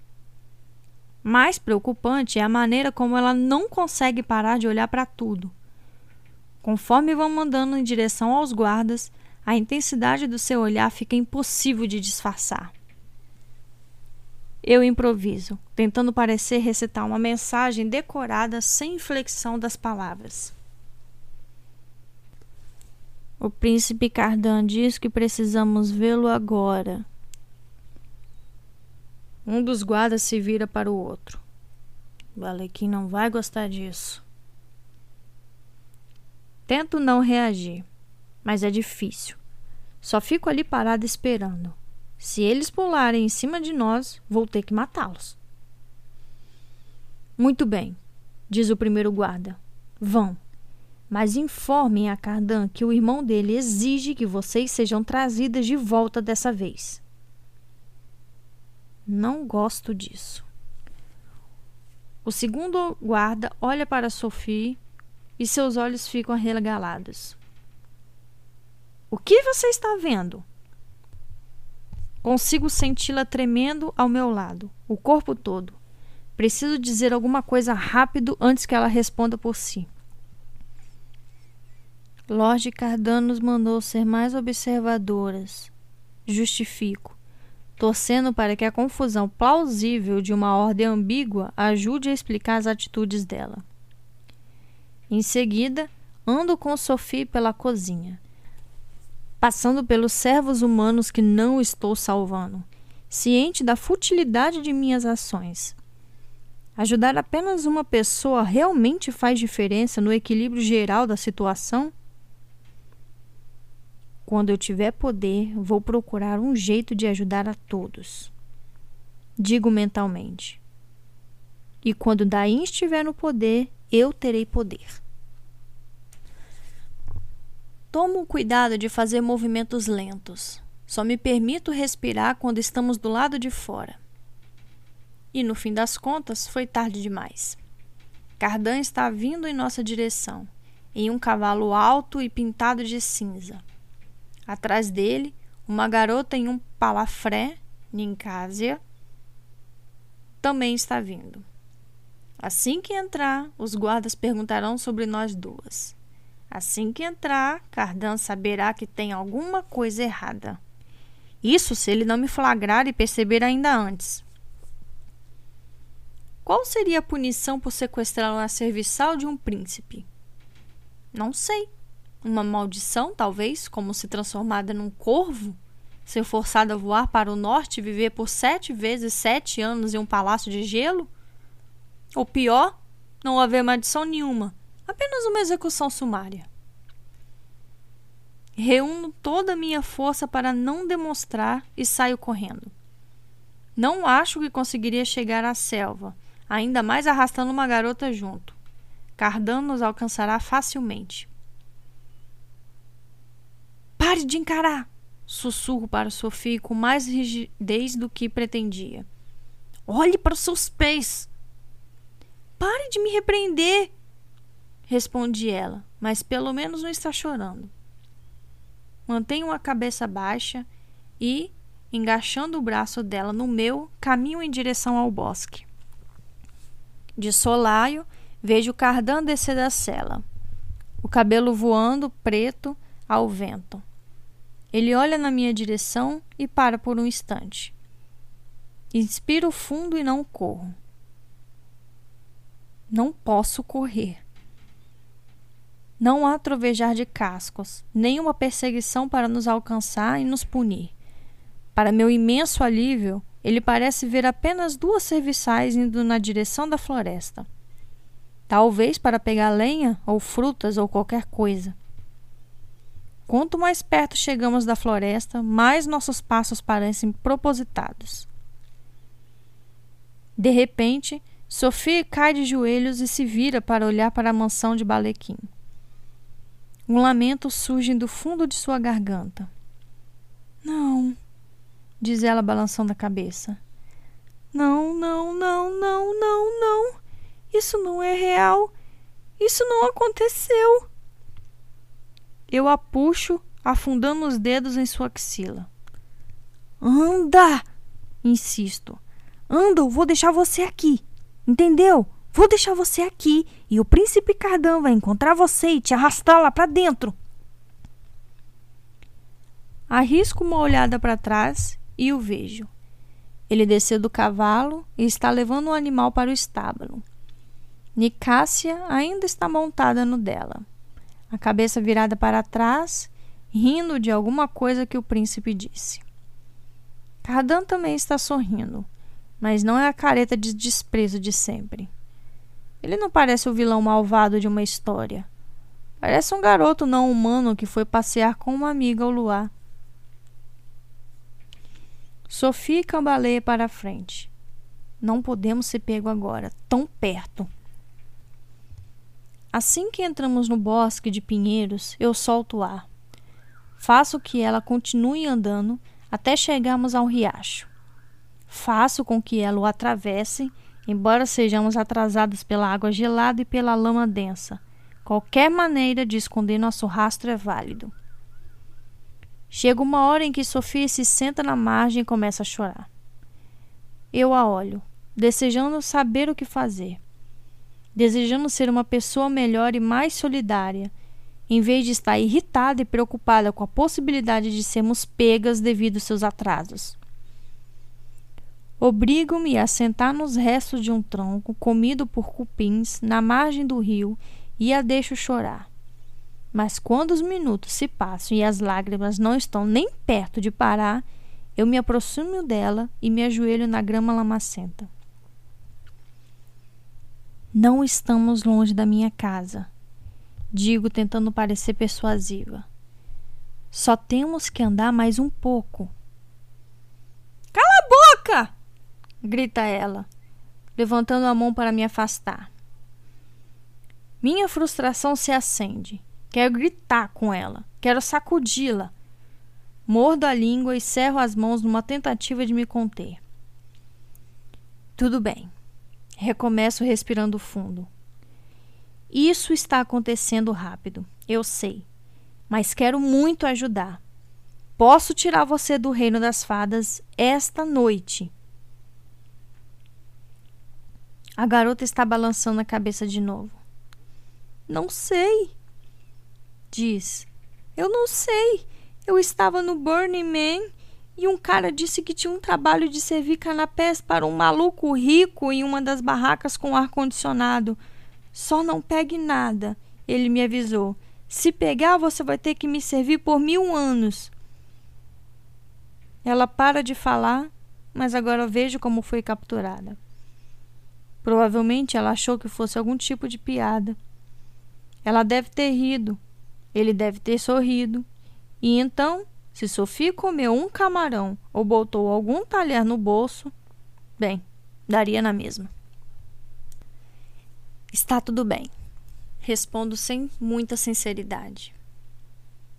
Mais preocupante é a maneira como ela não consegue parar de olhar para tudo. Conforme vão andando em direção aos guardas, a intensidade do seu olhar fica impossível de disfarçar. Eu improviso, tentando parecer recitar uma mensagem decorada sem inflexão das palavras. O príncipe Cardan diz que precisamos vê-lo agora. Um dos guardas se vira para o outro. O Alequim não vai gostar disso. Tento não reagir, mas é difícil. Só fico ali parado esperando. Se eles pularem em cima de nós, vou ter que matá-los. Muito bem, diz o primeiro guarda. Vão. Mas informem a Cardan que o irmão dele exige que vocês sejam trazidas de volta dessa vez. Não gosto disso. O segundo guarda olha para Sophie e seus olhos ficam arregalados. O que você está vendo? Consigo senti-la tremendo ao meu lado, o corpo todo. Preciso dizer alguma coisa rápido antes que ela responda por si. Lord Cardan nos mandou ser mais observadoras. Justifico, torcendo para que a confusão plausível de uma ordem ambígua ajude a explicar as atitudes dela. Em seguida, ando com Sophie pela cozinha passando pelos servos humanos que não estou salvando, ciente da futilidade de minhas ações. Ajudar apenas uma pessoa realmente faz diferença no equilíbrio geral da situação? Quando eu tiver poder, vou procurar um jeito de ajudar a todos. Digo mentalmente. E quando Daim estiver no poder, eu terei poder. Tomo o cuidado de fazer movimentos lentos. Só me permito respirar quando estamos do lado de fora. E no fim das contas, foi tarde demais. Cardan está vindo em nossa direção, em um cavalo alto e pintado de cinza. Atrás dele, uma garota em um palafré, Nincásia, também está vindo. Assim que entrar, os guardas perguntarão sobre nós duas. Assim que entrar, Cardan saberá que tem alguma coisa errada. Isso se ele não me flagrar e perceber ainda antes. Qual seria a punição por sequestrar uma serviçal de um príncipe? Não sei. Uma maldição, talvez, como se transformada num corvo? Ser forçada a voar para o norte e viver por sete vezes sete anos em um palácio de gelo? Ou pior, não haver maldição nenhuma apenas uma execução sumária. Reúno toda a minha força para não demonstrar e saio correndo. Não acho que conseguiria chegar à selva, ainda mais arrastando uma garota junto. Cardan nos alcançará facilmente. Pare de encarar! Sussurro para Sophie com mais rigidez do que pretendia. Olhe para os seus pés! Pare de me repreender! Responde ela, mas pelo menos não está chorando. Mantenho a cabeça baixa e, engaixando o braço dela no meu, caminho em direção ao bosque. De solaio, vejo Cardan descer da cela, o cabelo voando preto ao vento. Ele olha na minha direção e para por um instante. Inspiro fundo e não corro. Não posso correr. Não há trovejar de cascos, nem uma perseguição para nos alcançar e nos punir. Para meu imenso alívio, ele parece ver apenas duas serviçais indo na direção da floresta. Talvez para pegar lenha ou frutas ou qualquer coisa. Quanto mais perto chegamos da floresta, mais nossos passos parecem propositados. De repente, Sophie cai de joelhos e se vira para olhar para a mansão de Balequim. Um lamento surge do fundo de sua garganta. Não, diz ela balançando a cabeça. Não, não, não, não, não, não. Isso não é real. Isso não aconteceu. Eu a puxo, afundando os dedos em sua axila. Anda! Insisto. Anda, eu vou deixar você aqui. Entendeu? Vou deixar você aqui e o príncipe Cardan vai encontrar você e te arrastar lá para dentro. Arrisco uma olhada para trás e o vejo. Ele desceu do cavalo e está levando o animal para o estábulo. Nicásia ainda está montada no dela, a cabeça virada para trás, rindo de alguma coisa que o príncipe disse. Cardan também está sorrindo, mas não é a careta de desprezo de sempre. Ele não parece o vilão malvado de uma história. Parece um garoto não humano que foi passear com uma amiga ao luar. Sophie cambaleia para a frente. Não podemos ser pego agora, tão perto. Assim que entramos no bosque de pinheiros, eu solto o ar. Faço que ela continue andando até chegarmos ao riacho. Faço com que ela o atravesse, embora sejamos atrasados pela água gelada e pela lama densa. Qualquer maneira de esconder nosso rastro é válido. Chega uma hora em que Sofia se senta na margem e começa a chorar. Eu a olho, desejando saber o que fazer desejando ser uma pessoa melhor e mais solidária, em vez de estar irritada e preocupada com a possibilidade de sermos pegas devido aos seus atrasos. Obrigo-me a sentar nos restos de um tronco comido por cupins na margem do rio e a deixo chorar. Mas quando os minutos se passam e as lágrimas não estão nem perto de parar, eu me aproximo dela e me ajoelho na grama lamacenta. Não estamos longe da minha casa, digo tentando parecer persuasiva. Só temos que andar mais um pouco. Cala a boca! Grita ela, levantando a mão para me afastar. Minha frustração se acende. Quero gritar com ela, quero sacudi-la. Mordo a língua e cerro as mãos numa tentativa de me conter. Tudo bem. Recomeço respirando fundo. Isso está acontecendo rápido, eu sei, mas quero muito ajudar. Posso tirar você do reino das fadas esta noite. A garota está balançando a cabeça de novo. Não sei, diz. Eu não sei. Eu estava no Burning Man e um cara disse que tinha um trabalho de servir canapés para um maluco rico em uma das barracas com ar-condicionado. Só não pegue nada, ele me avisou. Se pegar, você vai ter que me servir por mil anos. Ela para de falar, mas agora vejo como foi capturada. Provavelmente ela achou que fosse algum tipo de piada. Ela deve ter rido, ele deve ter sorrido, e então se Sofia comeu um camarão ou botou algum talher no bolso, bem, daria na mesma. Está tudo bem. Respondo sem muita sinceridade.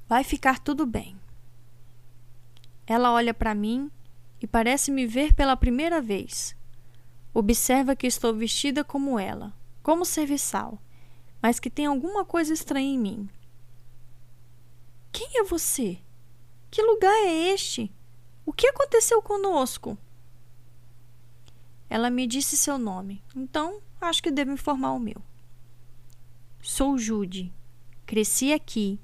Vai ficar tudo bem. Ela olha para mim e parece me ver pela primeira vez. Observa que estou vestida como ela, como serviçal, mas que tem alguma coisa estranha em mim. Quem é você? Que lugar é este? O que aconteceu conosco? Ela me disse seu nome, então acho que devo informar o meu. Sou Jude. Cresci aqui.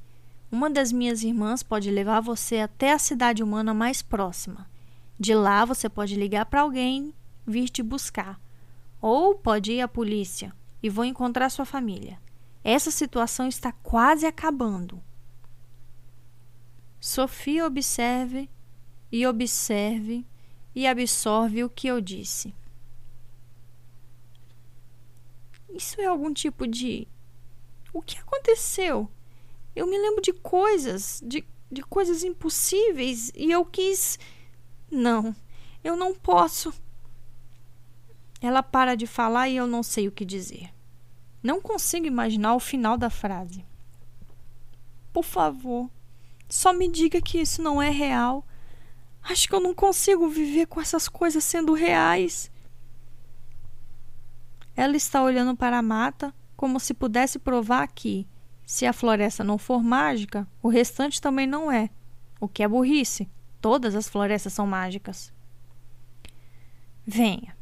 Uma das minhas irmãs pode levar você até a cidade humana mais próxima. De lá você pode ligar para alguém vir te buscar. Ou pode ir à polícia e vou encontrar sua família. Essa situação está quase acabando. Sofia observe e observe e absorve o que eu disse. Isso é algum tipo de. O que aconteceu? Eu me lembro de coisas, de, de coisas impossíveis e eu quis. Não, eu não posso. Ela para de falar e eu não sei o que dizer. Não consigo imaginar o final da frase. Por favor, só me diga que isso não é real. Acho que eu não consigo viver com essas coisas sendo reais. Ela está olhando para a mata como se pudesse provar que, se a floresta não for mágica, o restante também não é. O que é burrice. Todas as florestas são mágicas. Venha.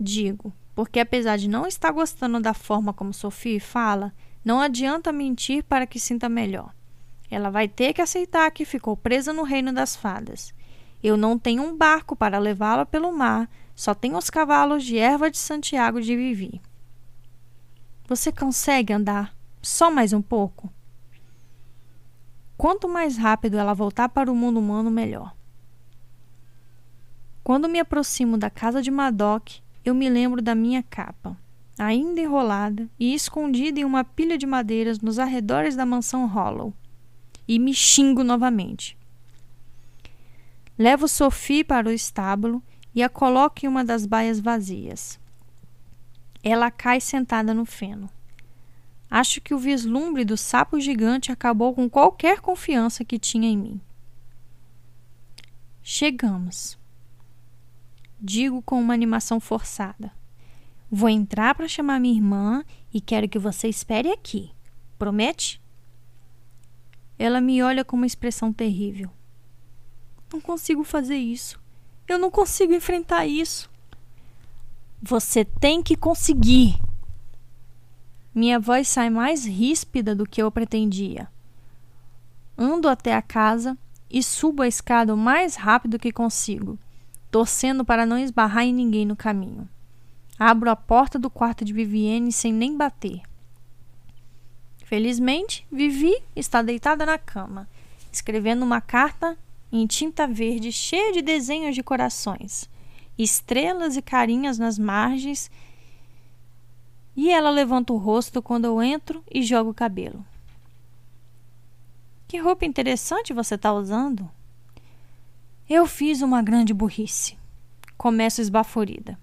Digo, porque apesar de não estar gostando da forma como Sophie fala, não adianta mentir para que sinta melhor. Ela vai ter que aceitar que ficou presa no reino das fadas. Eu não tenho um barco para levá-la pelo mar, só tenho os cavalos de erva de Santiago de Vivi. Você consegue andar só mais um pouco? Quanto mais rápido ela voltar para o mundo humano, melhor. Quando me aproximo da casa de Madoc, eu me lembro da minha capa, ainda enrolada e escondida em uma pilha de madeiras nos arredores da mansão Hollow, e me xingo novamente. Levo Sophie para o estábulo e a coloco em uma das baias vazias. Ela cai sentada no feno. Acho que o vislumbre do sapo gigante acabou com qualquer confiança que tinha em mim. Chegamos digo com uma animação forçada. Vou entrar para chamar minha irmã e quero que você espere aqui. Promete? Ela me olha com uma expressão terrível. Não consigo fazer isso. Eu não consigo enfrentar isso. Você tem que conseguir. Minha voz sai mais ríspida do que eu pretendia. Ando até a casa e subo a escada o mais rápido que consigo torcendo para não esbarrar em ninguém no caminho. Abro a porta do quarto de Vivienne sem nem bater. Felizmente, Vivi está deitada na cama, escrevendo uma carta em tinta verde cheia de desenhos de corações, estrelas e carinhas nas margens. E ela levanta o rosto quando eu entro e jogo o cabelo. Que roupa interessante você está usando? Eu fiz uma grande burrice. Começo esbaforida.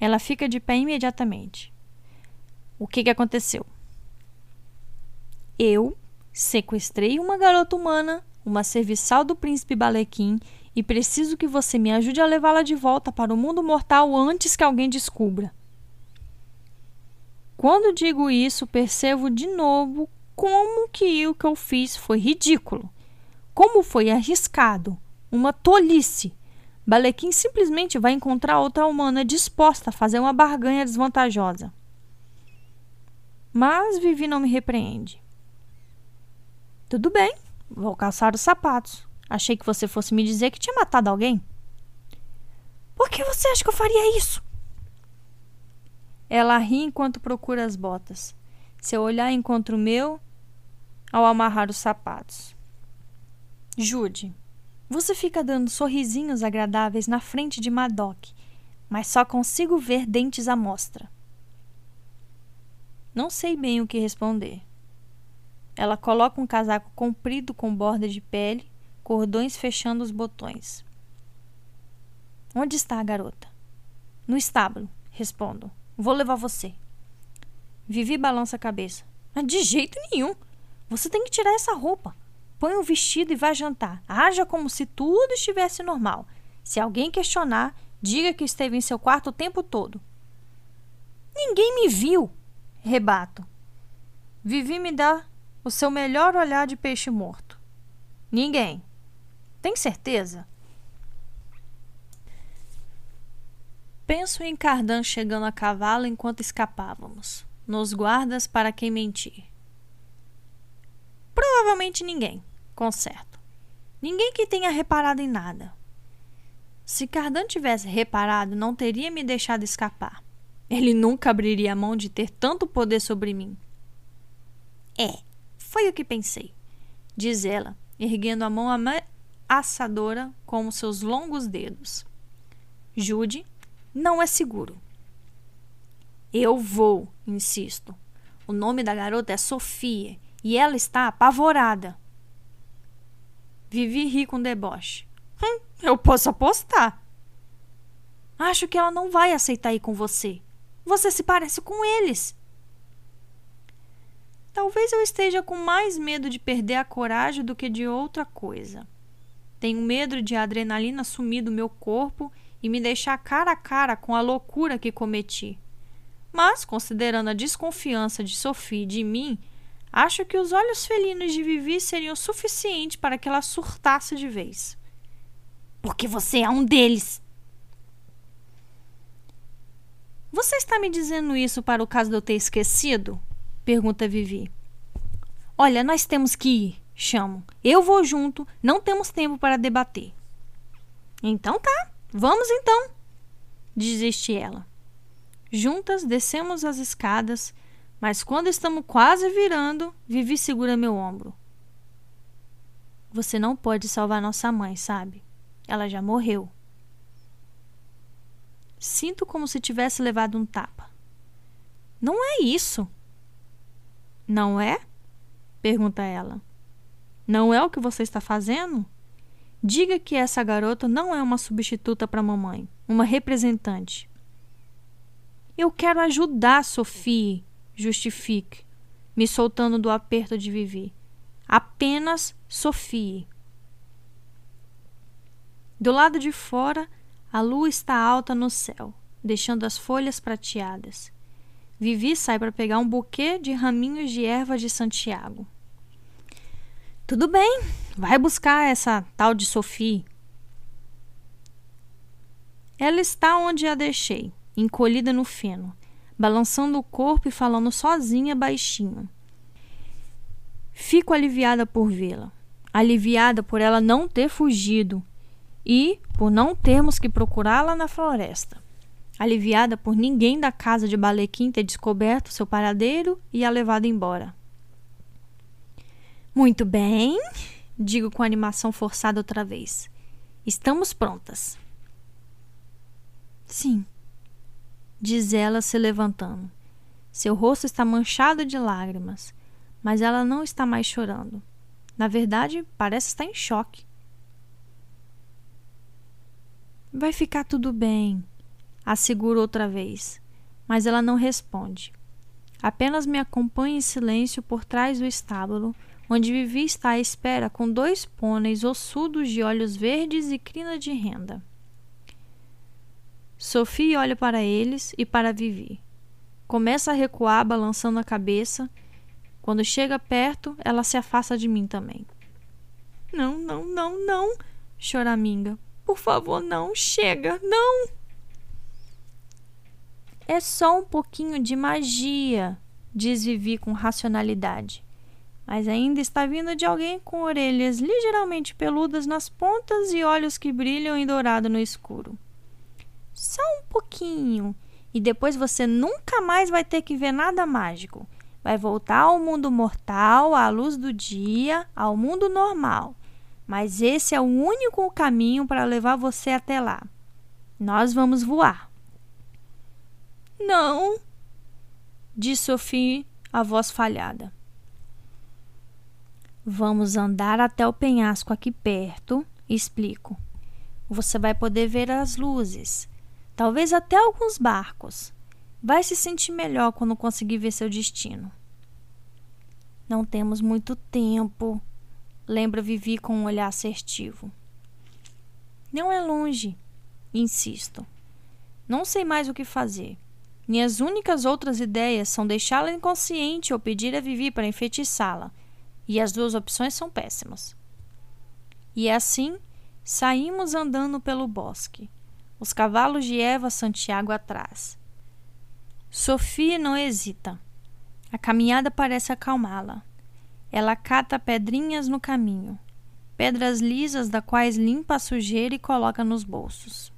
Ela fica de pé imediatamente. O que, que aconteceu? Eu sequestrei uma garota humana, uma serviçal do príncipe Balequim, e preciso que você me ajude a levá-la de volta para o mundo mortal antes que alguém descubra. Quando digo isso, percebo de novo como que o que eu fiz foi ridículo. Como foi arriscado uma tolice. Balequim simplesmente vai encontrar outra humana disposta a fazer uma barganha desvantajosa. Mas Vivi não me repreende. Tudo bem, vou caçar os sapatos. Achei que você fosse me dizer que tinha matado alguém. Por que você acha que eu faria isso? Ela ri enquanto procura as botas. Seu olhar encontra o meu ao amarrar os sapatos. Jude, você fica dando sorrisinhos agradáveis na frente de Madoc, mas só consigo ver dentes à mostra. Não sei bem o que responder. Ela coloca um casaco comprido com borda de pele, cordões fechando os botões. Onde está a garota? No estábulo, respondo. Vou levar você. Vivi balança a cabeça. De jeito nenhum. Você tem que tirar essa roupa. Põe o vestido e vá jantar. Haja como se tudo estivesse normal. Se alguém questionar, diga que esteve em seu quarto o tempo todo. Ninguém me viu, rebato. Vivi me dá o seu melhor olhar de peixe morto. Ninguém. Tem certeza? Penso em Cardan chegando a cavalo enquanto escapávamos. Nos guardas para quem mentir. Provavelmente ninguém com certo. Ninguém que tenha reparado em nada. Se Cardan tivesse reparado, não teria me deixado escapar. Ele nunca abriria a mão de ter tanto poder sobre mim. É, foi o que pensei, diz ela, erguendo a mão ameaçadora com seus longos dedos. Jude, não é seguro. Eu vou, insisto. O nome da garota é Sofia e ela está apavorada. Vivi ri com deboche. Hum, eu posso apostar. Acho que ela não vai aceitar ir com você. Você se parece com eles. Talvez eu esteja com mais medo de perder a coragem do que de outra coisa. Tenho medo de a adrenalina sumir do meu corpo e me deixar cara a cara com a loucura que cometi. Mas, considerando a desconfiança de Sophie de mim, acho que os olhos felinos de Vivi seriam suficientes para que ela surtasse de vez. Porque você é um deles! Você está me dizendo isso para o caso de eu ter esquecido? Pergunta Vivi. Olha, nós temos que ir, chamo. Eu vou junto, não temos tempo para debater. Então tá, vamos então, desiste ela. Juntas descemos as escadas, mas quando estamos quase virando, Vivi segura meu ombro. Você não pode salvar nossa mãe, sabe? Ela já morreu. Sinto como se tivesse levado um tapa. Não é isso. Não é? pergunta ela. Não é o que você está fazendo? Diga que essa garota não é uma substituta para mamãe, uma representante. Eu quero ajudar Sophie, justifique, me soltando do aperto de Vivi. Apenas Sophie. Do lado de fora, a lua está alta no céu, deixando as folhas prateadas. Vivi sai para pegar um buquê de raminhos de erva de Santiago. Tudo bem, vai buscar essa tal de Sophie. Ela está onde a deixei, encolhida no feno, balançando o corpo e falando sozinha baixinho. Fico aliviada por vê-la, aliviada por ela não ter fugido e por não termos que procurá-la na floresta. Aliviada por ninguém da casa de Balequim ter descoberto seu paradeiro e a levado embora. Muito bem, digo com animação forçada outra vez. Estamos prontas. Sim, diz ela se levantando. Seu rosto está manchado de lágrimas, mas ela não está mais chorando. Na verdade, parece estar em choque. Vai ficar tudo bem, asseguro outra vez, mas ela não responde. Apenas me acompanha em silêncio por trás do estábulo, onde Vivi está à espera com dois pôneis ossudos de olhos verdes e crina de renda. Sophie olha para eles e para Vivi. Começa a recuar, balançando a cabeça. Quando chega perto, ela se afasta de mim também. Não, não, não, não, choraminga. Por favor, não, chega, não. É só um pouquinho de magia, diz Vivi com racionalidade. Mas ainda está vindo de alguém com orelhas ligeiramente peludas nas pontas e olhos que brilham em dourado no escuro. Só um pouquinho. E depois você nunca mais vai ter que ver nada mágico. Vai voltar ao mundo mortal, à luz do dia, ao mundo normal. Mas esse é o único caminho para levar você até lá. Nós vamos voar. Não, disse Sophie, a voz falhada. Vamos andar até o penhasco aqui perto, explico. Você vai poder ver as luzes talvez até alguns barcos. Vai se sentir melhor quando conseguir ver seu destino. Não temos muito tempo, lembra Vivi com um olhar assertivo. Não é longe, insisto. Não sei mais o que fazer. Minhas únicas outras ideias são deixá-la inconsciente ou pedir a Vivi para enfeitiçá-la, e as duas opções são péssimas. E assim, saímos andando pelo bosque os cavalos de Eva Santiago atrás. Sofia não hesita. A caminhada parece acalmá-la. Ela cata pedrinhas no caminho, pedras lisas da quais limpa a sujeira e coloca nos bolsos.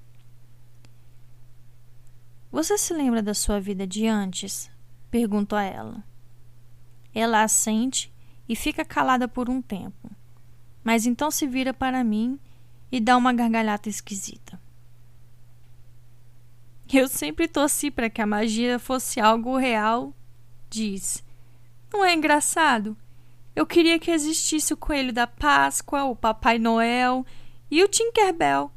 Você se lembra da sua vida de antes? Pergunto a ela. Ela assente e fica calada por um tempo, mas então se vira para mim e dá uma gargalhada esquisita. Eu sempre torci para que a magia fosse algo real, diz. Não é engraçado? Eu queria que existisse o coelho da Páscoa, o Papai Noel e o Tinkerbell.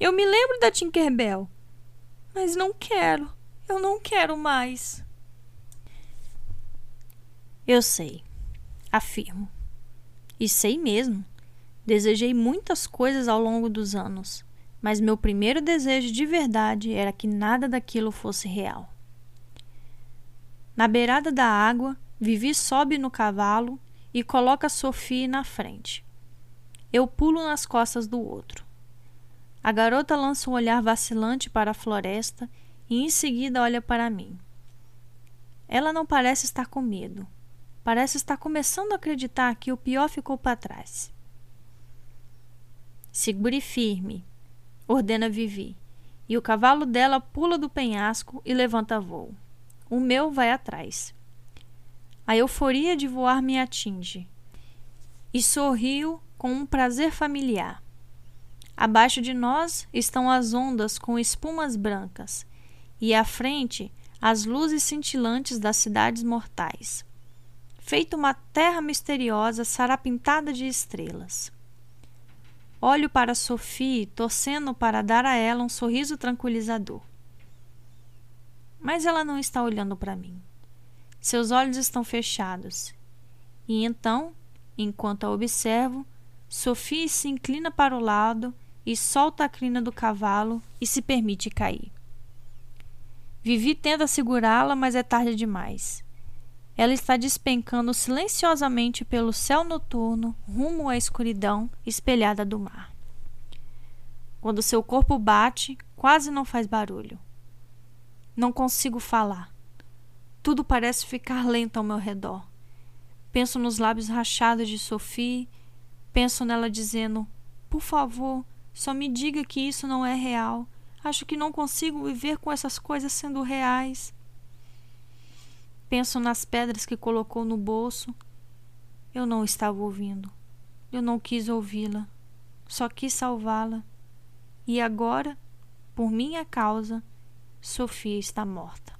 Eu me lembro da Tinkerbell, mas não quero. Eu não quero mais. Eu sei, afirmo. E sei mesmo. Desejei muitas coisas ao longo dos anos, mas meu primeiro desejo de verdade era que nada daquilo fosse real. Na beirada da água, Vivi sobe no cavalo e coloca Sophie na frente. Eu pulo nas costas do outro. A garota lança um olhar vacilante para a floresta e em seguida olha para mim. Ela não parece estar com medo. Parece estar começando a acreditar que o pior ficou para trás. Segure firme, ordena Vivi, e o cavalo dela pula do penhasco e levanta voo. O meu vai atrás. A euforia de voar me atinge. E sorrio com um prazer familiar. Abaixo de nós estão as ondas com espumas brancas, e à frente as luzes cintilantes das cidades mortais. Feito uma terra misteriosa sarapintada de estrelas. Olho para Sophie, torcendo para dar a ela um sorriso tranquilizador. Mas ela não está olhando para mim. Seus olhos estão fechados. E então, enquanto a observo, Sophie se inclina para o lado e solta a crina do cavalo e se permite cair. Vivi tenta segurá-la, mas é tarde demais. Ela está despencando silenciosamente pelo céu noturno rumo à escuridão espelhada do mar. Quando seu corpo bate, quase não faz barulho. Não consigo falar. Tudo parece ficar lento ao meu redor. Penso nos lábios rachados de Sophie, penso nela dizendo: Por favor, só me diga que isso não é real. Acho que não consigo viver com essas coisas sendo reais. Penso nas pedras que colocou no bolso. Eu não estava ouvindo. Eu não quis ouvi-la. Só quis salvá-la. E agora, por minha causa, Sofia está morta.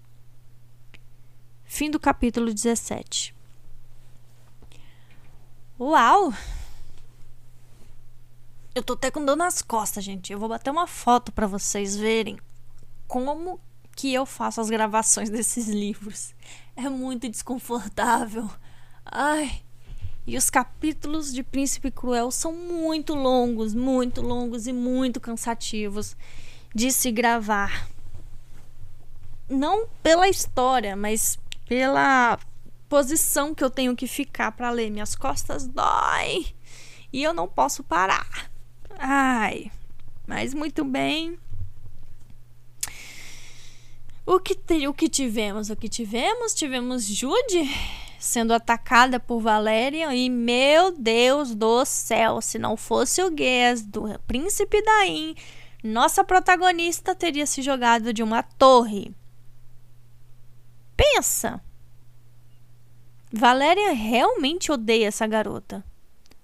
Fim do capítulo 17. Uau! Eu tô até com dor nas costas, gente. Eu vou bater uma foto para vocês verem como que eu faço as gravações desses livros. É muito desconfortável. Ai. E os capítulos de Príncipe Cruel são muito longos, muito longos e muito cansativos de se gravar. Não pela história, mas pela posição que eu tenho que ficar para ler. Minhas costas dói e eu não posso parar. Ai, mas muito bem. O que, o que tivemos? O que tivemos? Tivemos Jude sendo atacada por Valerian e meu Deus do céu, se não fosse o Guess do príncipe Daim, nossa protagonista teria se jogado de uma torre. Pensa. Valerian realmente odeia essa garota.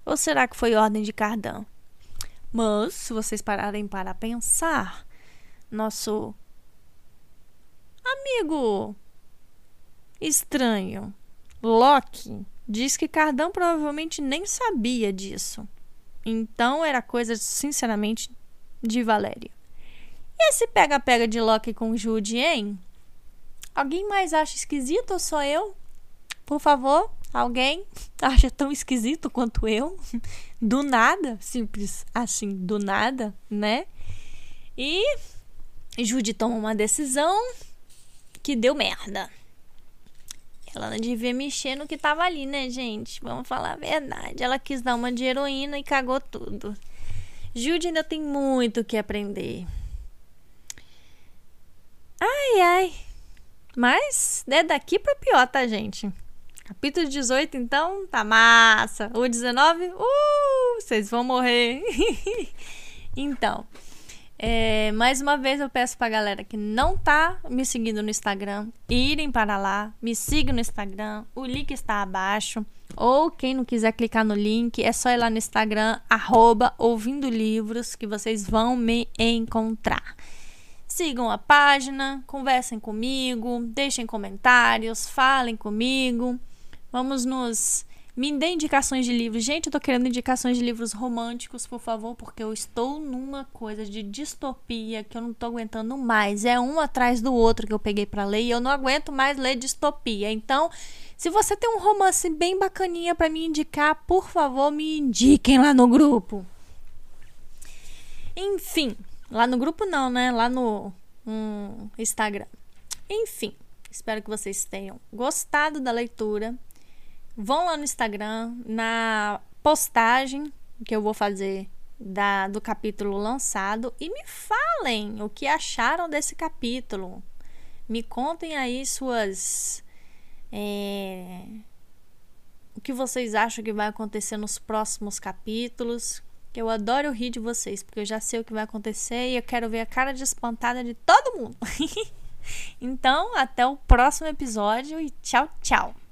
Ou será que foi ordem de Cardan? Mas, se vocês pararem para pensar, nosso amigo estranho, Loki, diz que Cardan provavelmente nem sabia disso. Então era coisa, sinceramente, de Valéria. E esse pega-pega de Loki com Jude, hein? Alguém mais acha esquisito ou só eu? Por favor, Alguém acha tão esquisito quanto eu? Do nada, simples assim, do nada, né? E Judy toma uma decisão que deu merda. Ela não devia mexer no que tava ali, né, gente? Vamos falar a verdade. Ela quis dar uma de heroína e cagou tudo. Judy ainda tem muito o que aprender. Ai, ai. Mas é daqui pra pior, tá, gente? Capítulo 18, então, tá massa. O 19, uh, vocês vão morrer. então, é, mais uma vez eu peço pra galera que não tá me seguindo no Instagram, irem para lá, me sigam no Instagram, o link está abaixo. Ou quem não quiser clicar no link, é só ir lá no Instagram, arroba ouvindo livros, que vocês vão me encontrar. Sigam a página, conversem comigo, deixem comentários, falem comigo. Vamos nos. Me dê indicações de livros. Gente, eu tô querendo indicações de livros românticos, por favor, porque eu estou numa coisa de distopia que eu não tô aguentando mais. É um atrás do outro que eu peguei para ler e eu não aguento mais ler distopia. Então, Se você tem um romance bem bacaninha para me indicar, por favor, me indiquem lá no grupo. Enfim, lá no grupo não, né? Lá no um, Instagram. Enfim, espero que vocês tenham gostado da leitura. Vão lá no Instagram, na postagem que eu vou fazer da, do capítulo lançado e me falem o que acharam desse capítulo. Me contem aí suas. É, o que vocês acham que vai acontecer nos próximos capítulos. Eu adoro rir de vocês, porque eu já sei o que vai acontecer e eu quero ver a cara de espantada de todo mundo. então, até o próximo episódio e tchau, tchau!